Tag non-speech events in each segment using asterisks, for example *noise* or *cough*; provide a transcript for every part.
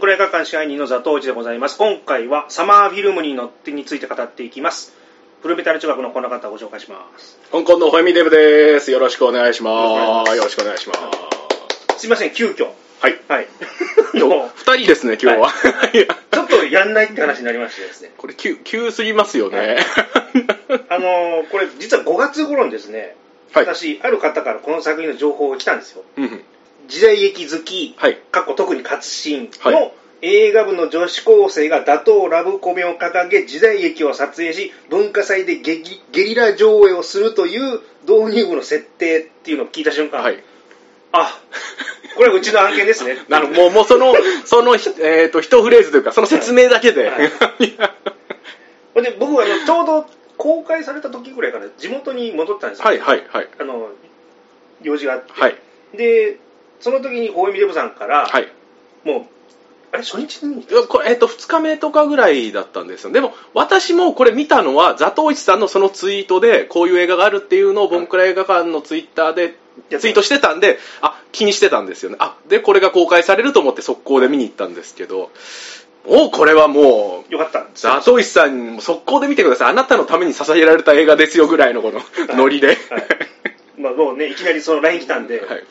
モンクラ映画館支配人の座頭市でございます。今回はサマーフィルムに乗ってについて語っていきます。フルメタル中学のこの方をご紹介します。香港のホエミデブです。よろしくお願いします。よろしくお願いします。すいません、急遽。はい。はい。今もう日、二人ですね、今日は。い *laughs* やちょっとやんないって話になりましてですね。これ、急、急すぎますよね。あのーこれ実は5月頃にですね、はい。私、ある方からこの作品の情報が来たんですよ。うん。時代劇好き、はい。過去特に活心はの映画部の女子高生が打倒ラブコメを掲げ時代劇を撮影し文化祭でゲリラ上映をするという導入部の設定っていうのを聞いた瞬間、はい。あこれはうちの案件ですね *laughs* なるもう、もうその、その、ひえっと、一フレーズというか、その説明だけで。はいいや *laughs* ほんで僕はあのちょうど公開された時ぐらいから地元に戻ったんですよ、はい、はい、はい。あの用事があって、はい。でその時に大見デブさんから、はい。もうあれ初日に？いやこれえっと、2日目とかぐらいだったんですよ。でも、私もこれ見たのは、ザトウイチさんのそのツイートで、こういう映画があるっていうのを、ボンクラ映画館のツイッターでツイートしてたんで、あ、気にしてたんですよね。あ、で、これが公開されると思って速攻で見に行ったんですけど、もうこれはもう、よかったザトウイチさんに速攻で見てください。あなたのために捧げられた映画ですよぐらいのこのノリで。はいまあ、もうねいきなりその LINE 来たんで、はい。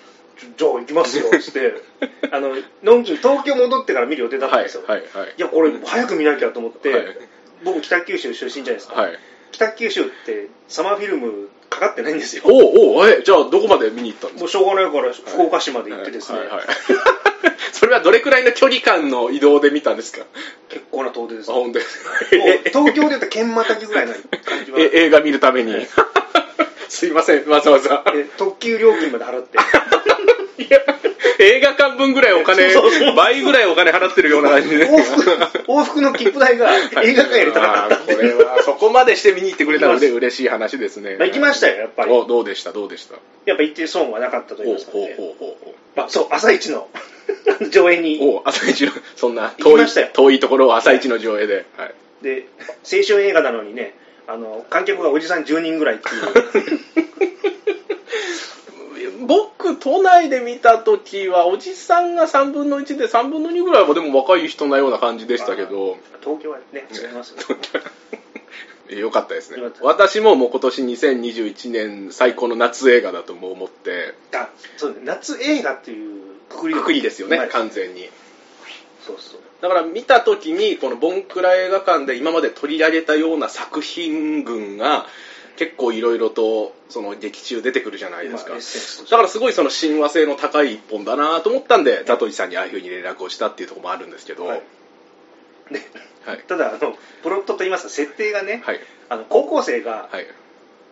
じゃあ行きますよっつって *laughs* あののんきに東京戻ってから見る予定だったんはいですよ、、はい、はい。やこれ早く見なきゃと思って、はい。僕北九州出身じゃないですか、はい。北九州ってサマーフィルムかかってないんですよ。おうおうえ、じゃあどこまで見に行ったんですか？もうしょうがないから福岡市まで行ってですね、はいはいはい。*laughs* それはどれくらいの距離感の移動で見たんですか？結構な遠出ですあ、本当東京で言うと県またぎぐらいの感じは。え映画見るために。*laughs* すいません、わざわざ。で特急料金まで払っていや、映画館分ぐらいお金倍ぐらいお金払ってるような感じで。往復往復の切符代が映画館より高かったこれは、そこまでして見に行ってくれたので嬉しい話ですね。まあ行きましたよやっぱりお、どうでした、どうでした？やっぱ行って損はなかったと言いますかねほうほうほうほう。まあ、そう朝一の *laughs* 上映にお朝一の、そんな遠いところを朝一の上映で。はい。で青春映画なのにねあの観客がおじさん10人ぐらいっていう *laughs* 僕、都内で見た時は、おじさんが3分の1で、3分の2ぐらいはでも若い人なような感じでしたけど、東京はね違いますよ *laughs* よかったですね。私ももう今年2021年最高の夏映画だとも思って、あそうね。夏映画っていうくくりくくりですよね、はい完全に。そうそう。だから見た時に、このボンクラ映画館で今まで取り上げたような作品群が、結構いろいろとその劇中出てくるじゃないですか。まあだからすごいその親和性の高い一本だなと思ったんで、ザトイさんにああいうふうに連絡をしたっていうところもあるんですけど、ははいい。ではい。ただあのプロットといいますか設定がね、はい。あの高校生がはい。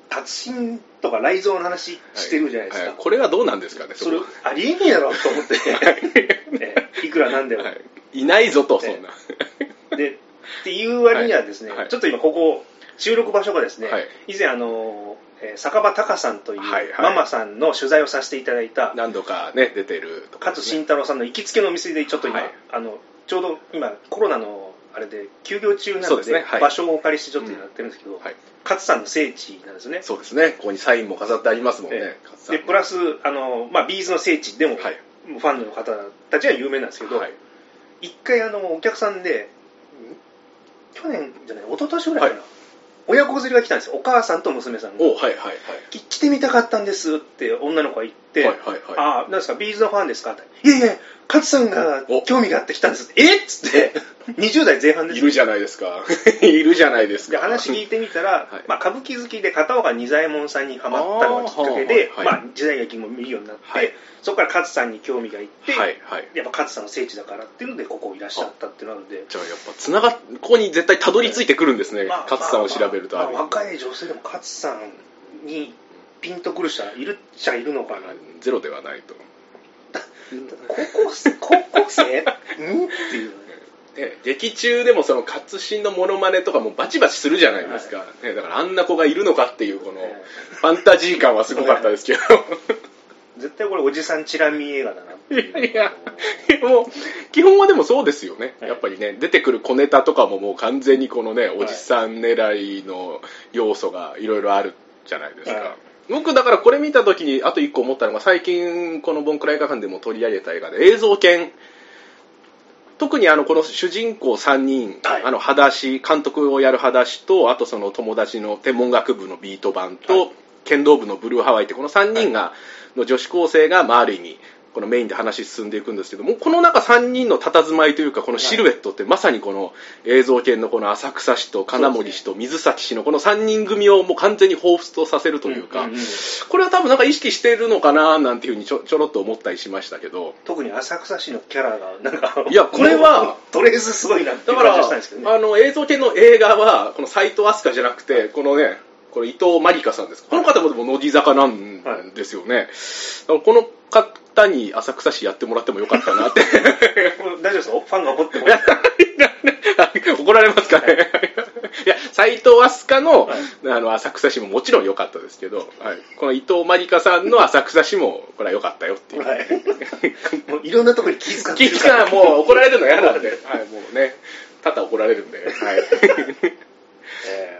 達心とか雷蔵の話してるじゃないですか、はいこれはどうなんですかね、それこありえねえだろと思って、ねいくらなんでも、はい。いないぞと、そんな。でっていう割にはですね、はいはいちょっと今ここ収録場所がですね、はい。以前あの、えー酒場隆さんというはいはい。ママさんの取材をさせていただいた、何度かね、出てるところ勝慎太郎さんの行きつけのお店でちょっと今、はい。あのちょうど今コロナのあれで休業中なそのでね。はい。場所をお借りしてちょっとやってるんですけど、はい。勝さんの聖地なんですね。そうですね。ここにサインも飾ってありますもんね。え。勝さんでプラスあの、まあ、 B'z の聖地でも、はい。ファンの方たちは有名なんですけど、はい。一回あのお客さんで去年じゃない？一昨年ぐらいかな、はい親子連れが来たんですよお母さんと娘さんがおはいはいはい。き来てみたかったんですって女の子が言って、はいはいはい。ああなんですか B'z のファンですか？っていやいや勝さんがお。興味があって来たんですえ？っつって。20 *laughs* 代前半ですいるじゃないですか。*laughs* いるじゃないですでか。話聞いてみたら、はい。まあ、歌舞伎好きで片岡仁左衛門さんにハマったのがきっかけで、あーはいはい。まあ、時代劇も見るようになって、はい。そこから勝さんに興味がいって、はいはい。やっぱ勝さんの聖地だからっていうのでここいらっしゃったっていうのなので。じゃあやっぱつながっここに絶対たどり着いてくるんですね。まあ勝さんを調べるとまああるまあ若い女性でも勝さんにピンとくる人はいるっちゃいるのかな。ゼロではないと。高校生高校生んっていう。ね劇中でもその活心のモノマネとかもバチバチするじゃないですか、ね、だからあんな子がいるのかっていうこのえファンタジー感はすごかったですけど。*laughs* 絶対これおじさんチラ見映画だなっていやいやもう基本はでもそうですよね、はい。やっぱりね出てくる小ネタとかももう完全にこのねおじさん狙いの要素がいろいろあるじゃないですか、はい僕だからこれ見た時にあと一個思ったのが最近このボンクラ映画館でも取り上げた映画で映像犬。特にあのこの主人公3人、はい。あの裸足監督をやる裸足とあとその友達の天文学部のビート版と、はい。剣道部のブルーハワイってこの3人が、の女子高生が、まあ、ある意味このメインで話進んでいくんですけどもこの中3人の佇まいというかこのシルエットってまさにこの映像系のこの浅草氏と金森氏と水崎氏のこの3人組をもう完全に彷彿とさせるというか、これは多分なんか意識してるのかななんていうふうにちょちょろっと思ったりしましたけど。特に浅草市のキャラがなんかいやこれはとりあえずすごいなって感じしたんですけどね。あの映像系の映画はこの斎藤飛鳥じゃなくてこのねこれ伊藤まりかさんです。この方もでも乃木坂なんですよね、だからこの方に浅草市やってもらってもよかったなって。*laughs* 大丈夫ですかファンが怒ってもいや *laughs* 怒られますかね？い。や斎藤飛鳥の,、はい。あの浅草市ももちろん良かったですけど、はい、この伊藤まりかさんの浅草市もこれは良かったよっていう、はい。*laughs* もういろんなところに気遣って気るから。がもう怒られるの嫌なんで、はい、もうね。多々怒られるんで、はい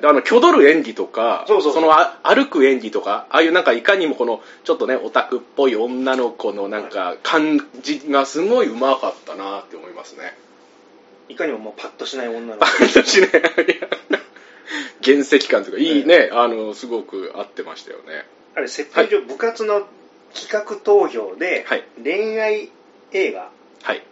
あの、挙取る演技とか、そうそうそう。のあ歩く演技とか、ああいうなんかいかにもこの、ちょっとね、オタクっぽい女の子のなんか感じがすごいうまかったなって思いますね。ーいかにももうパッとしない女の子。私ね、原石感というか、いいね、あの、すごく合ってましたよね。あれ設定上、部活の企画投票で、はい。恋愛映画。はい。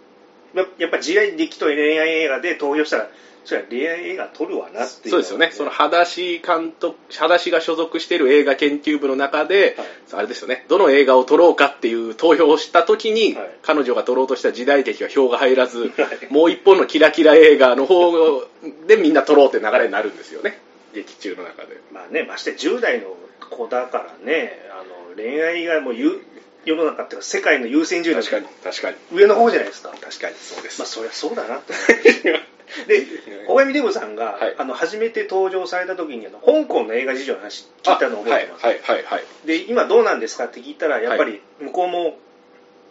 ややっぱ時代劇と恋愛映画で投票したらそれは恋愛映画撮るわなっていうそうですよね。その、裸足監督、裸足が所属している映画研究部の中で、はいあれですよね、どの映画を撮ろうかっていう投票をした時に、はい彼女が撮ろうとした時代劇が票が入らず、*laughs* はいもう一本のキラキラ映画の方でみんな撮ろうって流れになるんですよね。劇中の中で。まあねまして10代の子だからねあの恋愛がもうゆ世の中っていうか世界の優先順位の確かに、確かに。上の方じゃないですか確かにそうです。まあそりゃそうだなと *laughs* で小上デブさんが、はいあの初めて登場された時にあの香港の映画事情の話聞いたのを覚えてます、はい、はい、はい、はい。で今どうなんですかって聞いたらやっぱり向こうも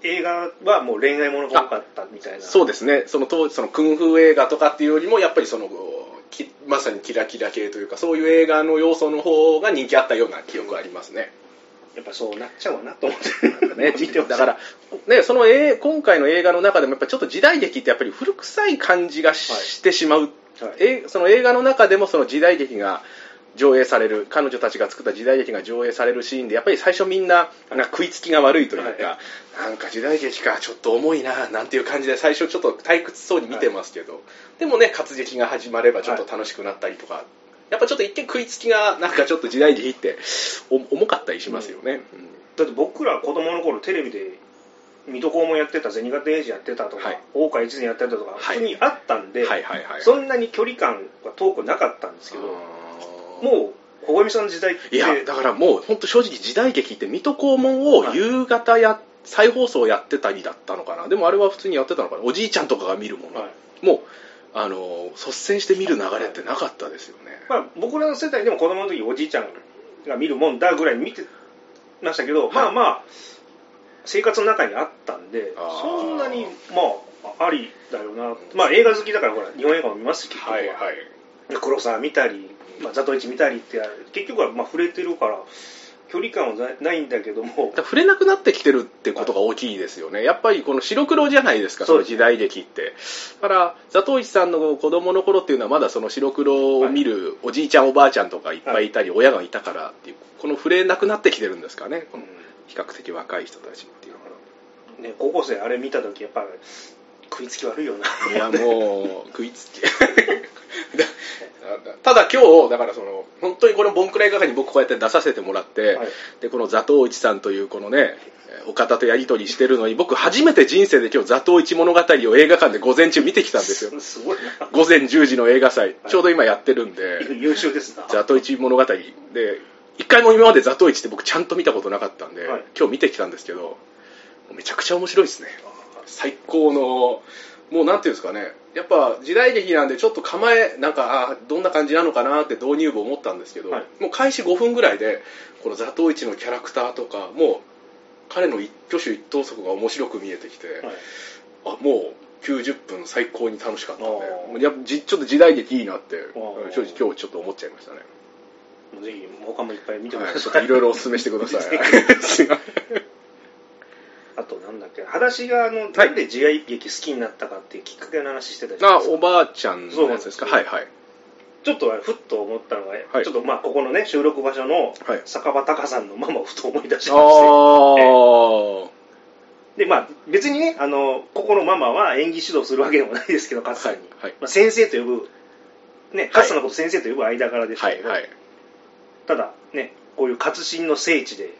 映画はもう恋愛ものが多かったみたいなそうですね、その当時、そのクンフー映画とかっていうよりも、やっぱりその、きまさにキラキラ系というか、そういう映画の要素の方が人気あったような記憶がありますね。やっぱそうなっちゃうわなと思ってね、*laughs* 見てだから、ね、その、えー今回の映画の中でもやっぱりちょっと時代劇ってやっぱり古臭い感じがし,、はいてしまう、はい。えその映画の中でもその時代劇が上映される彼女たちが作った時代劇が上映されるシーンでやっぱり最初みんななんか食いつきが悪いというか、はなんか時代劇かちょっと重いななんていう感じで最初ちょっと退屈そうに見てますけど、でもね活劇が始まればちょっと楽しくなったりとか、やっぱちょっと一見食いつきがなんかちょっと時代劇ってお重かったりしますよね、うん。だって僕ら子供の頃テレビで水戸黄門やってた銭形英二やってたとか、はい。大岡越前やってたとか、はい。普通にあったんで、はいはいはい。そんなに距離感が遠くなかったんですけど、もう小上さんの時代っていやだからもう本当正直時代劇って水戸黄門を夕方や、再放送やってたりだったのかな。でもあれは普通にやってたのかな。おじいちゃんとかが見るもの、はい。もうあの率先して見る流れってなかったですよね、まあ、僕らの世代でも子供の時おじいちゃんが見るもんだぐらい見てましたけど、まあまあ生活の中にあったんでそんなにまあありだよな。まあ映画好きだからほら日本映画も見ますし結局は、はいはい。黒沢見たり、まあ、ザトイチ見たりって結局はまあ触れてるから距離感はなないんだけども触れなくなってきてるってことが大きいですよね。やっぱりこの白黒じゃないですか、その時代劇って。だから、ザトウイチさんの子供の頃っていうのはまだその白黒を見るおじいちゃんおばあちゃんとかいっぱいいたり、親がいたからっていう、この触れなくなってきてるんですかね、この比較的若い人たちっていうのは。ね、高校生あれ見た時やっぱ食いつき悪いよな。いやもう食いつき。*laughs* ただ今日だからその本当にこのボンクラ映画館に僕こうやって出させてもらって、はい。でこの座頭市さんというこのねえーお方とやり取りしてるのに僕初めて人生で今日座頭市物語を映画館で午前中見てきたんですよ。*laughs* 午前10時の映画祭。ちょうど今やってるんで。優秀ですな。座頭市物語。で一回も今まで座頭市って僕ちゃんと見たことなかったんで、はい。今日見てきたんですけどめちゃくちゃ面白いですね最高のもうなんていうんですかね。やっぱ時代劇なんでちょっと構えなんかあどんな感じなのかなって導入部思ったんですけど、はい。もう開始5分ぐらいでこの座頭市のキャラクターとかもう彼の一挙手一投足が面白く見えてきて、はい。あもう90分最高に楽しかったんでやっぱじちょっと時代劇いいなってー。正直今日ちょっと思っちゃいましたね。ぜひ他もいっぱい見てくはい、ださい、ちょっといろいろお勧めしてください。*laughs* っけ裸足があのなんで時代劇好きになったかっていうきっかけの話してたじゃないあですか。おばあちゃんのやつですか？はいはい。ちょっとふっと思ったのが、はい。ちょっとまあここのね収録場所のはい。酒場隆さんのママをふと思い出しあましてあでまあ別にねあのここのママは演技指導するわけでもないですけど勝さんに、はいはい。まあ、先生と呼ぶね勝さんのこと先生と呼ぶ間柄でしたけど、はいはい。ただねこういう活心の聖地で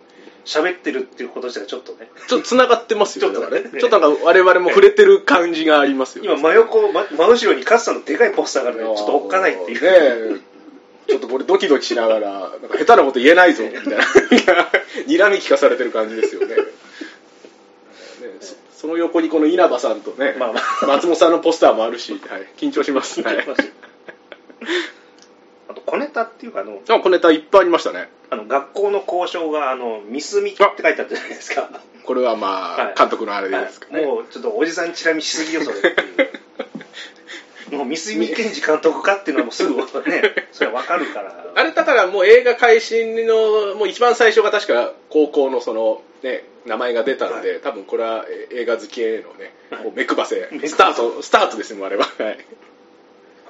喋ってるっていうこと自体ちょっとね。ちょっと繋がってますよねちょっとね。ちょっとなんか我々も触れてる感じがありますよね。今真横真真後ろに勝さんのでかいポスターがあるのでちょっとおっかないっていう。ねえ。ちょっとこれドキドキしながらなんか下手なこと言えないぞみたいな。*laughs* 睨み聞かされてる感じですよね。ねそその横にこの稲葉さんとね、まあまあ。松本さんのポスターもあるし、はい、緊張します、はい、あと小ネタっていうかあのあ小ネタいっぱいありましたね。あの学校の校章があのミスミって書いてあったじゃないですか。これはまあ、はい。監督のあれですかね、はい。もうちょっとおじさんチラ見しすぎよそれっていう。もう三角健二監督かっていうのはもうすぐね *laughs* それは分かるから。あれだからもう映画開始のもう一番最初が確か高校のそのね名前が出たので、多分これはえ映画好きへのね、はい。目配せ目配せ。スタートスタートですよもうあれは。はい。あ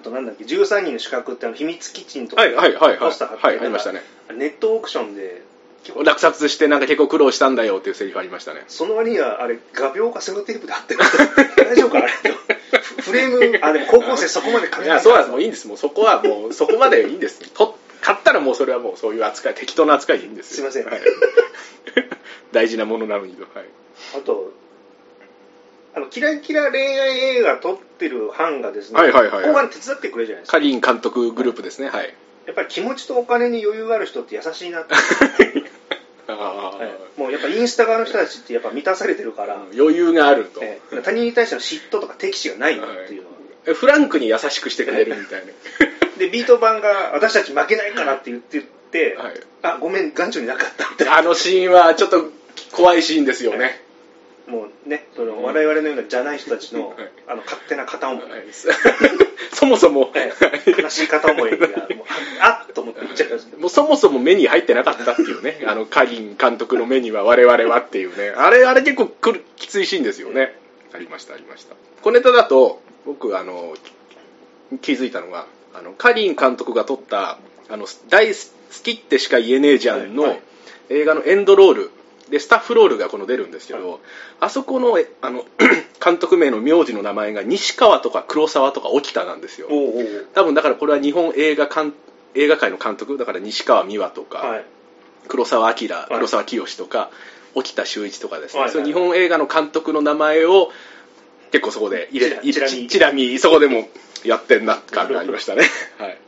となんだっけ13人の資格ってあの秘密キッチンとかはいはいはいはい。ポスター貼ってはいありましたね。ネットオークションで落札してなんか結構苦労したんだよっていうセリフありましたね。その割にはあれ画鋲かセロテープで貼ってる *laughs* 大丈夫かなあれフフレームあでも高校生そこまで紙いやそうなんです。もういいんです。もうそこはもうそこまでいいんです。と買ったらもうそれはもうそういう扱い適当な扱いでいいんですよ。すいません。はい。*laughs* 大事なものなのにと。はい。あとあのキラキラ恋愛映画撮ってる班がですね、はいはいはいはい。後半手伝ってくれるじゃないですか。カリン監督グループですね。はい。やっぱり気持ちとお金に余裕がある人って優しいなって、*laughs* あはい。もうやっぱインスタ側の人たちってやっぱ満たされてるから、ー余裕があると、ええ。他人に対しての嫉妬とか敵視がないなっていうのは、フランクに優しくしてくれるみたいな。*laughs* でビート版が私たち負けないからって言って言って、はい。あごめん眼中になかったみたいな。あのシーンはちょっと怖いシーンですよね、もうねその我々のようなじゃない人たちの,、はい。あの勝手な片思い、はい。*laughs* そもそも、ええ悲しい片思いがもうああっと思って言っちゃいますけどもうそもそも目に入ってなかったっていうね、*laughs* あのカリン監督の目には我々はっていうね、あれ、あれ結構くるきついシーンですよね。ありました、ありました。小ネタだと、僕、あの、気づいたのが、あの、カリン監督が撮った、あの、大好きってしか言えねえじゃんのい。映画のエンドロール、で、スタッフロールがこの出るんですけど、あそこの、えあの、*clears throat* 監督名の名字の名前が西川とか黒沢とか沖田なんですよ。多分だからこれは日本映画監映画界の監督だから西川美和とか、はい。黒澤明、い。黒澤清とか沖田修一とかですね、はいはい日本映画の監督の名前を結構そこで入れチラチラ見。チラ見そこでもやってんな感がありましたね、*laughs* はい、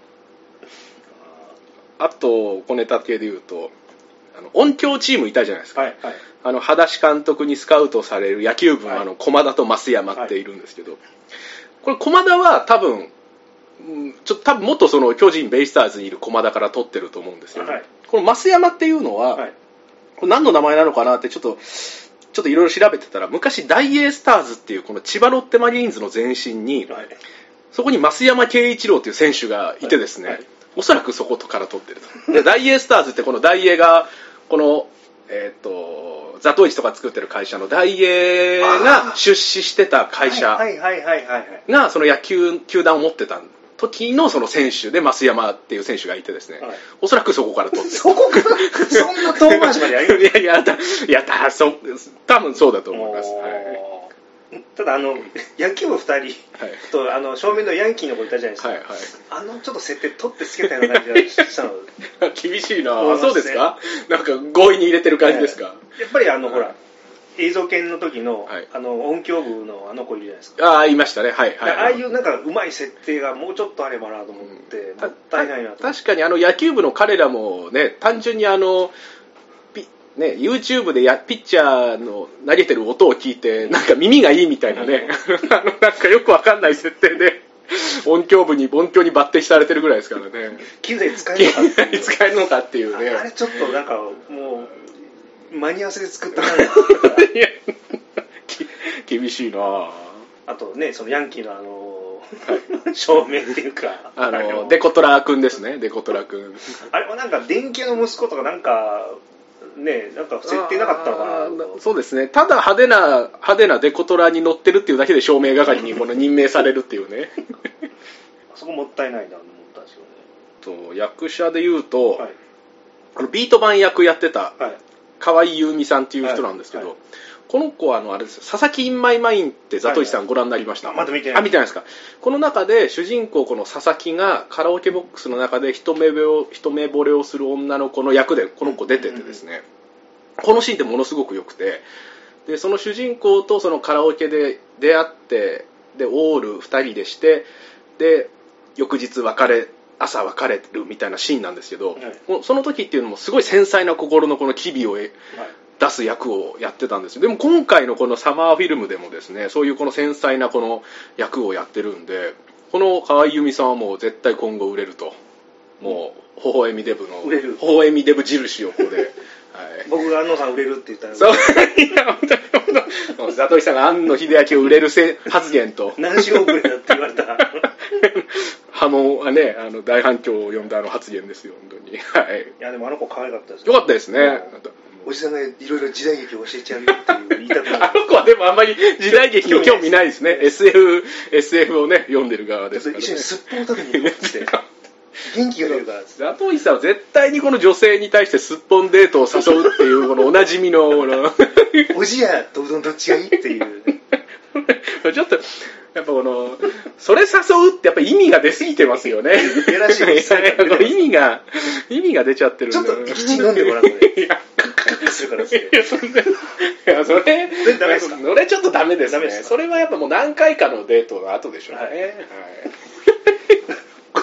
あと小ネタ系で言うとあの音響チームいたじゃないですか、はいはい。あの裸足監督にスカウトされる野球部のはい。あの駒田と増山っているんですけど、これ駒田は多分うんちょっと多分もっとその巨人ベイスターズにいる駒田から取ってると思うんですよ、はい。この増山っていうのは、はい。これ何の名前なのかなってちょっとちょっといろいろ調べてたら昔ダイエースターズっていうこの千葉ロッテマリーンズの前身にはい。そこに増山圭一郎という選手がいてですね、はいおそらくそことから取ってると。でダイエースターズってこのダイエーがこのえっ、とザトウイチとか作ってる会社のダイエーが出資してた会社がその野球球団を持ってた時のその選手で増山っていう選手がいてですね、はい。おそらくそこから取ってる。そこから？そんな遠回しまでやりいやいやだいやだそ多分そうだと思います、はいただあの野球部2人はい。とあの正面のヤンキーの子いたじゃないですか、はいはい。あのちょっと設定取ってつけたような感じがしたの *laughs* 厳しいな。あそうですか？なんか強引に入れてる感じですか、やっぱりあの、はい。ほら映像研の時の,、はい。あの音響部のあの子いるじゃないですか、ああ言いましたね。はいはい。ああいうなんかうまい設定がもうちょっとあればなと思って、もったいないなと確かにあの野球部の彼らもね単純にあのピね YouTube でやピッチャーの投げてる音を聞いてなんか耳がいいみたいなね。*laughs* あのなんかよくわかんない設定で音響部に音響に抜擢されてるぐらいですからね。機材使えるのかっていう使えるのかっていうね。あれちょっとなんかもう間に合わせで作ったな。*laughs* いやき厳しいな。ああとねそのヤンキーのあの照明っていうか。あのデコトラ君ですねデコトラ君あれもなんか電気屋の息子とかなんかねなんか設定なかったのかな。そうですね。ただ派手な派手なデコトラに乗ってるっていうだけで照明係に *laughs* この任命されるっていうね。あそこもったいないなと思ったんですよね。と役者で言うと、はい。あのビート版役やってたはい。河合優美さんっていう人なんですけど、はい。はこの子はあのあれですよ。佐々木インマイマインってザトイさんご覧になりました、あまだ見てない。あ見てないですか？この中で主人公この佐々木がカラオケボックスの中で一目を一目惚れをする女の子の役でこの子出ててですね、このシーンってものすごく良くて。でその主人公とそのカラオケで出会ってでオール2人でしてで翌日別れ朝別れるみたいなシーンなんですけど、はい。その時っていうのもすごい繊細な心のこの機微をえはい出す役をやってたんですよ。でも今回のこのサマーフィルムでもですねそういうこの繊細なこの役をやってるんでこの河合由美さんはもう絶対今後売れると。もう微笑みデブの売れる。微笑みデブ印をここで、*laughs* はい、僕が安野さん売れるって言ったら。そう。*laughs* いや本当に本当ザトイさんが庵野秀明を売れるせ発言と。何しろ遅れだって言われた。*laughs* 波紋はねあの大反響を呼んだあの発言ですよ本当に。はい。いやでもあの子可愛かったですよ。かったですねおじさんがいろいろ時代劇を教えちゃうよっていう言いたくなあるの子はでもあんまり時代劇に興味ないですね。SF、SF をね、読んでる側ですからね。一緒にすっぽん食べに行こうって。元気が出るからっつってザトイさんは絶対にこの女性に対してすっぽんデートを誘うっていう、このおなじみのおじやとうどんどっちがいいっていう。ね *laughs* ちょっと、やっぱこの、それ誘うってやっぱ意味が出すぎてますよね。いやらしいですね。*laughs* 意味が、意味が出ちゃってるちょっと一口飲んでごらんこれいやカッカッカッするからっつっいてや、そんな、いや、それ、それダメですか？それちょっとダメですね。それはやっぱもう何回かのデートの後でしょうね。はい。はい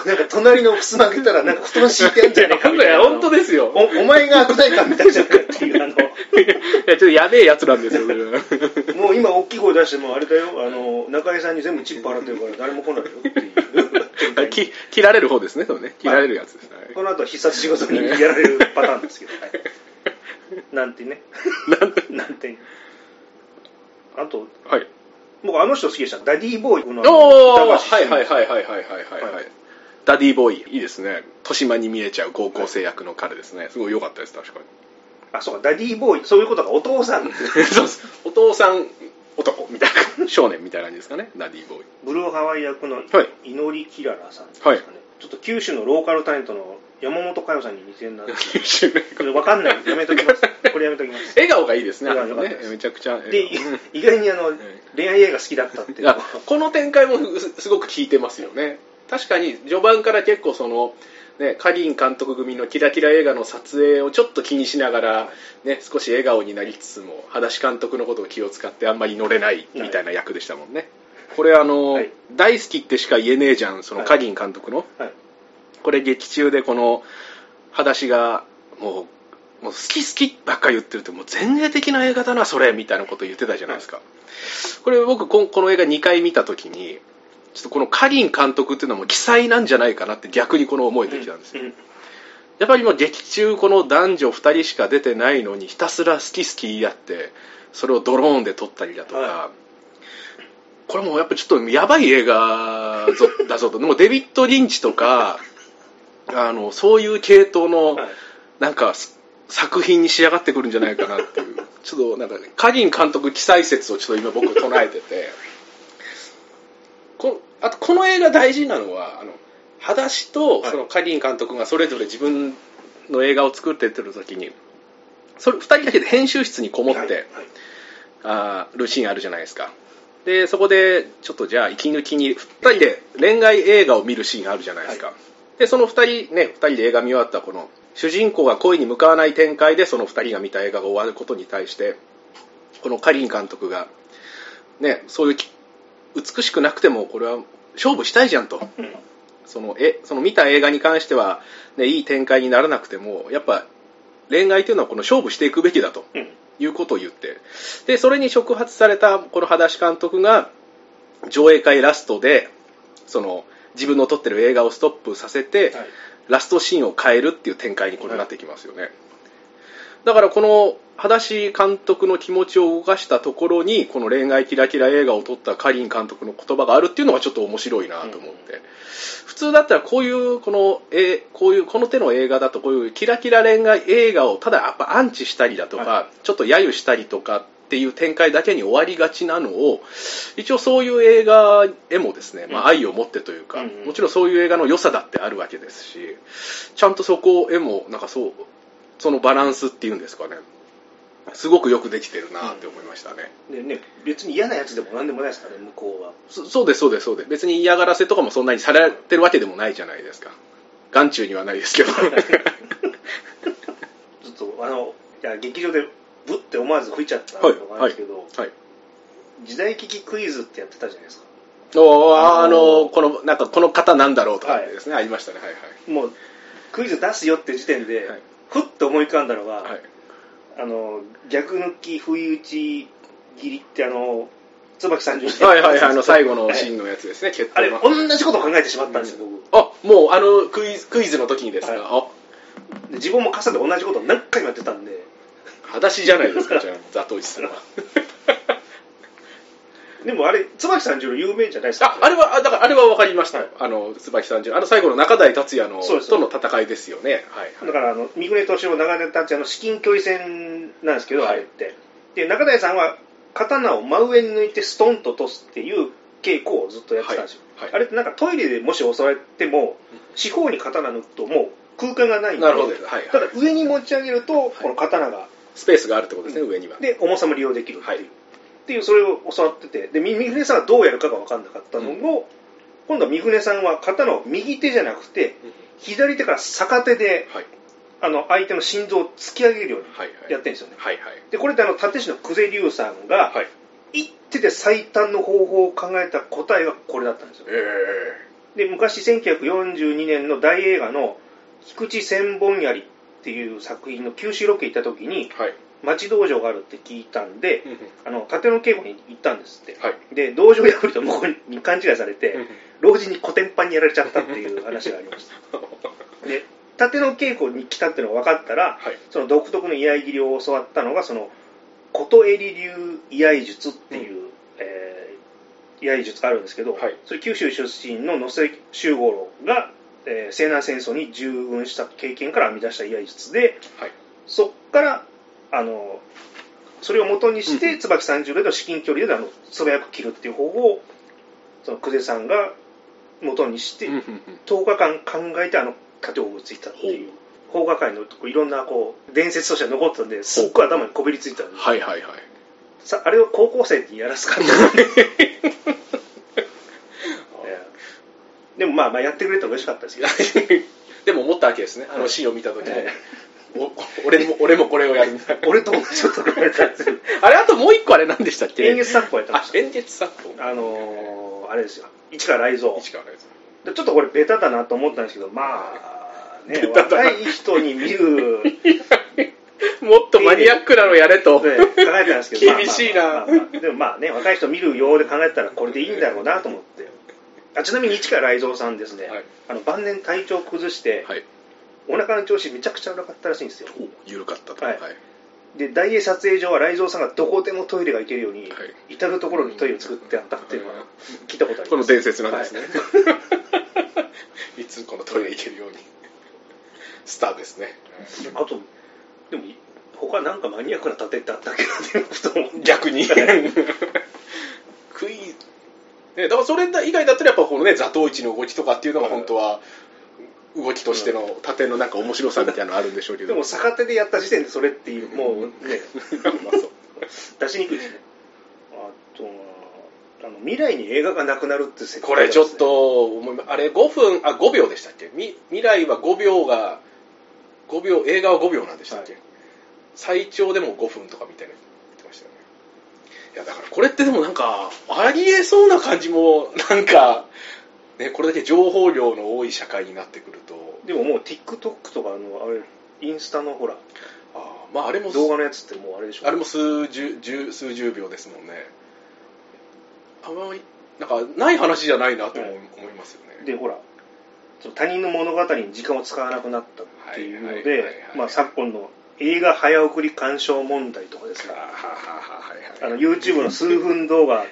なんか隣の襖開けたらなんか布団敷いてんじゃねえかみたいな。本当ですよ。おお前が悪態かみたいじゃんかっていうあのいや、ちょっとやべえやつなんですよ、もう今大きい声出してもあれだよ。あの中井さんに全部チップ払ってるから誰も来ない。よっていうき切られる方ですね、そのね。切られるやつです。はい。この後は必殺仕事にやられるパターンですけど、は *laughs* いなんてね。なんて？あとはい。僕あの人好きでした。ダディーボーイ。このおー高橋はいはいはいはいはいはいはい、は。はいダディーボーイ、いいですね。豊島に見えちゃう高校生役の彼ですね。すごい良かったです、確かに。あそうかダディーボーイそういうことがお父さん。*laughs* そうです。お父さん男。みたいな、*laughs* 少年みたいな感じですかね、ダディーボーイ。ブルーハワイ役のはい。祈りキララさんですかね、ちょっと九州のローカルタレントの山本佳代さんに似てるなって。これ分かんない。やめときます。これやめときます。笑顔がいいですね、ね笑顔良かったです。めちゃくちゃ。で意外にあの恋愛映画好きだったっていう。この展開もすすごく効いてますよね確かに序盤から結構そのね、カリン監督組のキラキラ映画の撮影をちょっと気にしながら、ね、少し笑顔になりつつも裸足監督のことを気を使ってあんまり乗れないみたいな役でしたもんね、これあの、はい。大好きってしか言えねえじゃんそのはい。カリン監督の、はい。これ劇中でこの裸足がもうもう好き好きばっかり言ってるともう前衛的な映画だなそれみたいなこと言ってたじゃないですか、これ僕ここの映画2回見た時にちょっとこのカリン監督っていうのはもう奇才なんじゃないかなって逆にこの思えてきたんですよ、うんやっぱりもう劇中この男女2人しか出てないのにひたすら好き好き言い合ってそれをドローンで撮ったりだとか、はこれもうやっぱちょっとやばい映画ぞだぞと。もうデビッド・リンチとかあのそういう系統のはい。なんかす作品に仕上がってくるんじゃないかなっていう。ちょっとなんかカリン監督記載説をちょっと今僕唱えてて。こあとこの映画大事なのはあの裸足とはい。そのカリン監督がそれぞれ自分の映画を作ってってる時にそれ2人だけで編集室にこもって、はいはい。あーるシーンあるじゃないですか。でそこでちょっとじゃあ息抜きに2人で恋愛映画を見るシーンあるじゃないですか、でその2人ね2人で映画見終わったこの主人公が恋に向かわない展開でその2人が見た映画が終わることに対してこのカリン監督がねそういうき美しくなくてもこれは勝負したいじゃんと。うんそのえその見た映画に関しては、ね、いい展開にならなくてもやっぱ恋愛というのはこの勝負していくべきだと。うん。いうことを言って。でそれに触発されたこの裸足監督が上映会ラストでその自分の撮ってる映画をストップさせて、はい。ラストシーンを変えるっていう展開にこれなってきますよね、だからこの裸足監督の気持ちを動かしたところにこの恋愛キラキラ映画を撮ったカリン監督の言葉があるっていうのがちょっと面白いなと思って、普通だったらこういうこのえこういうこの手の映画だとこういうキラキラ恋愛映画をただやっぱアンチしたりだとか、はちょっと揶揄したりとかっていう展開だけに終わりがちなのを一応そういう映画へもですね、まあ、愛を持ってというか、うんうん。もちろんそういう映画の良さだってあるわけですしちゃんとそこへもなんかそうそのバランスっていうんですかね。すごくよくできてるなって思いましたね、でね、別に嫌なやつでも何でもないですからね、向こうは。そそうですそうですそうです。別に嫌がらせとかもそんなにされてるわけでもないじゃないですか。眼中にはないですけど。*laughs* ずっと、あの、いや、劇場でブッて思わず吹いちゃったのがあるんですけど、はい時代劇クイズってやってたじゃないですか。おあのこのなんかこの方なんだろうとかですね、ありましたね。はいはい。もう、クイズ出すよって時点で、はいふっと思い浮かんだのが、はい。あの、逆抜き、不意打ち切りって、あの、椿三十はいはいはいあの最後のシーン。ンのやつですね、決あれ、闘同のじこと考えてしまったんですよ、僕。あもうあのクイズクイズの時にですか、はい。自分も傘で同じことを何回もやってたんで、裸足じゃないですかじゃあザトウイチさんはでもあれ、椿三十郎有名じゃないですか？ああれはあだからあれは分かりました、はい。あの椿さんじゅあの最後の中台達也のとの戦いですよね。はいだからあの三船敏夫長根達也の至近距離戦なんですけど、はい。あれって。で中台さんは刀を真上に抜いてストンと落とすっていう稽古をずっとやってたんですよ、はい。はい。あれってなんかトイレでもし襲われても四方に刀抜くともう空間がないんで。なるほどはいはい。ただ上に持ち上げるとこの刀がスペースがあるってことですね、上には。で重さも利用できるっていう,、はいっていうそれを教わってて。でみ三船さんはどうやるかが分かんなかったのを、今度は三船さんは刀を右手じゃなくて左手から逆手ではい。あの相手の心臓を突き上げるようにやってるんですよね。はいはい。で、これってあの、立石の久世龍さんが、はい。一手で最短の方法を考えた答えがこれだったんですよ。えで、昔1942年の大映画の、菊池千本槍っていう作品の九州ロケ行った時に、ー、はい町道場があるって聞いたんで、あの、盾の稽古に行ったんですって。はい。で、道場破りと向こうに勘違いされて、老人にコテンパンにやられちゃったっていう話がありました。*laughs* で、盾の稽古に来たっていうのが分かったら、はい。その独特の居合切りを教わったのが、その、琴襟流居合術っていう、えー居合術があるんですけど、はい。それ九州出身の野瀬修五郎が、えー西南戦争に従軍した経験から編み出した居合術で、はい。そっから、あの、それを元にして、椿三十郎での至近距離であの素早く切るっていう方法を、その久世さんが元にして、うんうんうん。10日間考えてあの盾を打ちついたっていう。邦画界のいろんなこう伝説として残ってたんですっごい頭にこびりついたんで。はいはいはい。さあれを高校生にやらすかって。*laughs* でもまあまあやってくれて嬉しかったですけど。*laughs* でも思ったわけですね。あのシーンを見た時に、俺も俺もこれをやる。みたいな俺と同じこと言われたあれあともう一個あれ何でしたっけ？演劇作法やってましあ演劇作法。たあのー、あれですよ。市川雷蔵。市川ですでちょっとこれベタだなと思ったんですけどまあね若い人に見る。*laughs* もっとマニアックなのやれと、で考えてたんですけど厳しいな。まあまあまあまあでもまあね若い人見るようで考えたらこれでいいんだろうなと思って。あちなみに市川雷蔵さんですね、はい。あの晩年体調崩して、はいお腹の調子めちゃくちゃ悪かったらしいんですよ。お緩かったと。はい。はい。で大英撮影所は雷蔵さんがどこでもトイレが行けるように、はい。至る所にトイレを作ってあったっていうのは聞いたことあります。この伝説なんですね、はい。*laughs* い、つこのトイレ行けるように。スターですね。あとでも他なんかマニアックな盾ってあったっけなって逆に。*laughs* クイね、だからそれ以外だったらやっぱこのね座頭市の動きとかっていうのが本当は動きとしての盾のなんか面白さみたいなのあるんでしょうけど。でも逆手でやった時点でそれっていうもうね。*laughs* まあそう。出しにくいですね。あとはあの未来に映画がなくなるって設定これちょっとあれ5分あ5秒でしたっけ？み未来は5秒が5秒映画は5秒なんでしたっけ、はい。最長でも5分とかみたいな言ってましたよね。いやだからこれってでもなんかありえそうな感じもなんかねこれだけ情報量の多い社会になってくると。でももう TikTok とかあのあれインスタのほらあーまああれも動画のやつってもうあれでしょ？あれも数十十数十秒ですもんね。あんまりなんかない話じゃないなと思い。思いますよね。でほら他人の物語に時間を使わなくなったっていうのでまあ昨今の映画早送り鑑賞問題とかですね。はははい。あの YouTube の数分動画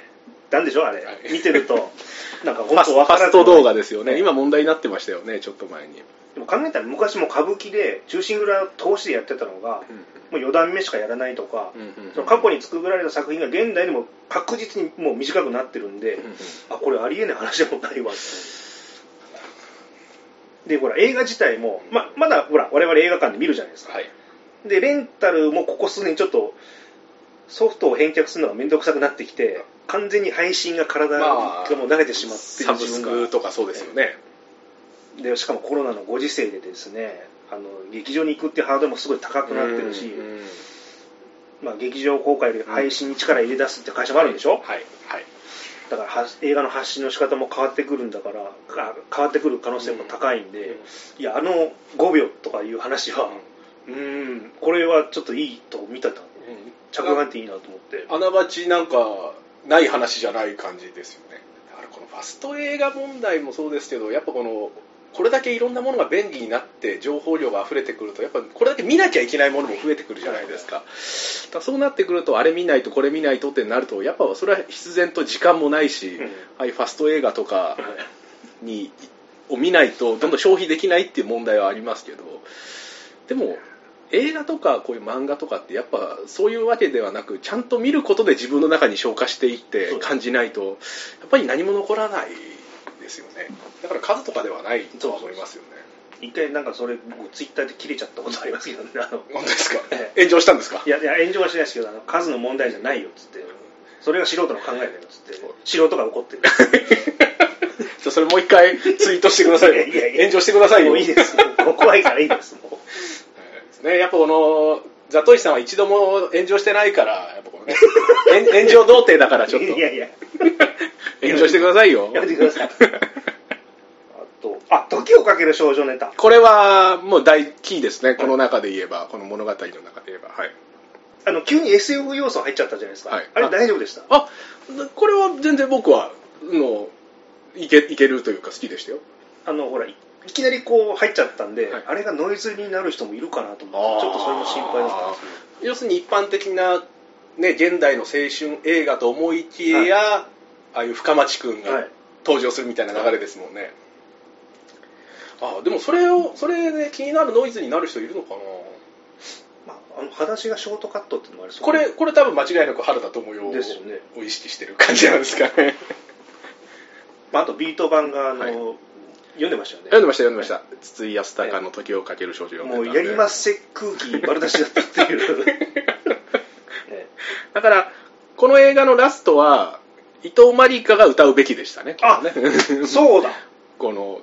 なんでしょあれ、はい。見てると。*laughs* なんか本当わからファスト動画ですよね。今問題になってましたよねちょっと前に、でも考えたら昔も歌舞伎で忠臣蔵通しでやってたのが、もう4段目しかやらないとか、うんうんその過去に作られた作品が現代にも確実にもう短くなってるんで、うんうんあこれありえない話でもないわってでほら映画自体も、ままだほら我々映画館で見るじゃないですか。はい。でレンタルもここ数年ちょっとソフトを返却するのが面倒くさくなってきて完全に配信が体がまあもう投げてしまってるサブスクとかそうですよね。でしかもコロナのご時世でですねあの劇場に行くっていうハードルもすごい高くなってるし、うんうんまあ、劇場公開より配信に力入れ出すって会社もあるんでしょ、はいはい。だからは映画の発信の仕方も変わってくるんだからか変わってくる可能性も高いんで、いやあの5秒とかいう話はうーんこれはちょっといいと見てた着眼点いいなと思って。あながちなんかない話じゃない感じですよね。だからこのファスト映画問題もそうですけどやっぱこのこれだけいろんなものが便利になって情報量が溢れてくるとやっぱこれだけ見なきゃいけないものも増えてくるじゃないですか。だそうなってくるとあれ見ないとこれ見ないとってなるとやっぱそれは必然と時間もないし、うん。ああいうファスト映画とかにを見ないとどんどん消費できないっていう問題はありますけどでも映画とかこういう漫画とかってやっぱそういうわけではなくちゃんと見ることで自分の中に消化していって感じないとやっぱり何も残らないですよね。だから数とかではないとは思いますよね。一回なんかそれ僕ツイッターで切れちゃったことありますけどねあの本当ですか？え炎上したんですか？いやいや炎上はしないですけどあの数の問題じゃないよっつってそれが素人の考えだよっつって素人が怒ってる。*laughs* それもう一回ツイートしてくださいよ。いやいやいや。炎上してくださいよ。もういいです。もう怖いからいいです。もうね、やっぱこのザトイさんは一度も炎上してないからやっぱこのね。*laughs* 炎炎上童貞だからちょっと。いやいや *laughs* 炎上してくださいよ。やめてください。*laughs* あとあ時をかける少女ネタ。これはもう大キーですね。この中で言えばこの物語の中で言えば。はい。あの急に SF 要素入っちゃったじゃないですか、はい。あれ大丈夫でした？あこれは全然僕はのいけいけるというか好きでしたよ。あのほらいいきなりこう入っちゃったんで、はい。あれがノイズになる人もいるかなと思ってちょっとそれも心配だったんです。けど要するに一般的な、ね、現代の青春映画と思いきや、ああいう深町君がはい登場するみたいな流れですもんね、あでもそれをそれで気になるノイズになる人いるのかな？まあ、あの裸足がショートカットっていうのもありそう。これこれ多分間違いなく原田知世ですよね。を意識してる感じなんですかね。*laughs* まあ、あとビート版があの、はい読んでましたよね。読んでました読んでました。筒井康隆の「時をかける少女」もうやりますせ空気丸出しだったっていう、*laughs* えだからこの映画のラストは伊藤マリカが歌うべきでしたね。あねえそうだ。*laughs* この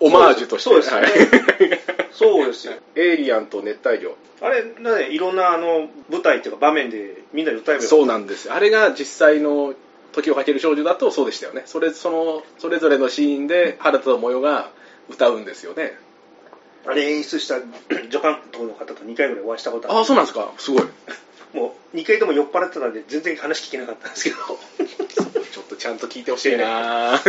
オマージュとして。そうです。よね。はい。*laughs* そうですよ。エイリアンと熱帯魚。あれねいろんなあの舞台っていうか場面でみんなで歌えばよそうなんです。あれが実際の「時をかける少女」だとそうでしたよね。それそのそれぞれのシーンで原田知世が歌うんですよね。あれ演出した *clears throat* 助監督の方と2回ぐらいお会いしたことある。ああそうなんですか。すごい。*laughs* もう2回とも酔っ払ってたんで全然話聞けなかったんですけど。*laughs* ちょっとちゃんと聞いてほしいな。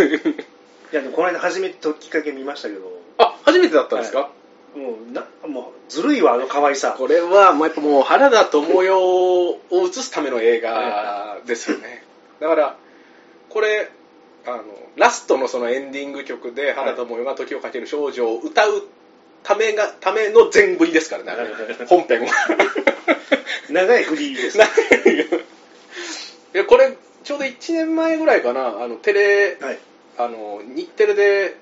いやでもこの間初めて時かけ見ましたけど。あ初めてだったんですか、もうなもうずるいわあの可愛さ。これはもうやっぱもう原田知世を映すための映画ですよねだからこれあのラストのそのエンディング曲で原田知世が「時をかける少女」を歌うためがための全振りですからね本編は。*laughs* 長い振りです。い。やこれちょうど1年前ぐらいかなあのテレはい。あの日テレで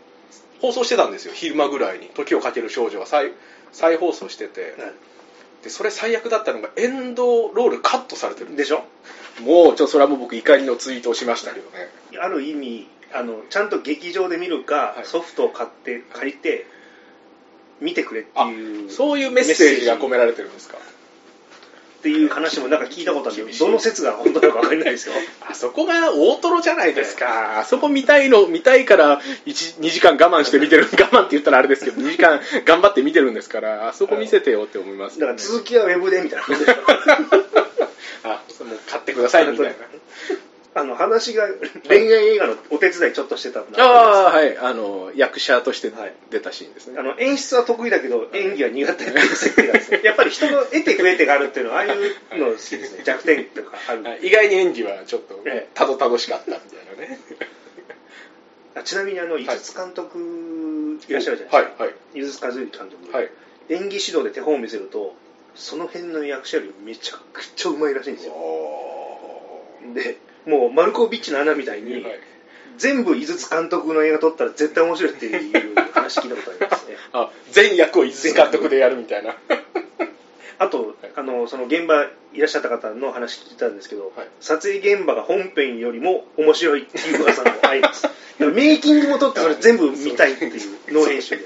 放送してたんですよ。昼間ぐらいに「時をかける少女」が再再放送しててでそれ最悪だったのがエンドロールカットされてるんでしょ？もうちょっとそれはもう僕怒りのツイートをしましたけどね。ある意味あのちゃんと劇場で見るか、はい。ソフトを買って借りて見てくれっていうそういうメッセージが込められてるんですか？っていう話もなんか聞いたことあるけどどの説が本当なのか分かんないですよ。*laughs* あそこが大トロじゃないですか、あそこ見たいの見たいから1 2時間我慢して見てる *laughs* 我慢って言ったらあれですけど2時間頑張って見てるんですからあそこ見せてよって思います。よね、だから続きはウェブでみたいな *laughs* あもう買ってくださいみたいなああの話が恋愛映画のお手伝いちょっとしてたんだ。ああはい。あの役者としてはい。出たシーンですね、あの演出は得意だけど演技は苦手っていう設定がですね。*laughs* やっぱり人の得て増えてがあるっていうのはああいうの好きですね。弱点とかある。はい。意外に演技はちょっとええ。たどたどしかったみたいなね。あちなみにあの井筒監督いらっしゃるじゃないですか、はい。井筒和之監督、はい。演技指導で手本を見せるとその辺の役者よりめちゃくちゃうまいらしいんですよ。でもうマルコビッチの穴みたいに、はい。全部井筒監督の映画撮ったら絶対面白いっていう話聞いたことありますね。*laughs* あ全役を井筒監督でやるみたいな。*laughs* あとあのその現場いらっしゃった方の話聞いたんですけど、はい。撮影現場が本編よりも面白いっていう噂もあります。*laughs* メイキングも撮ってそれ全部見たいっていうノー編集で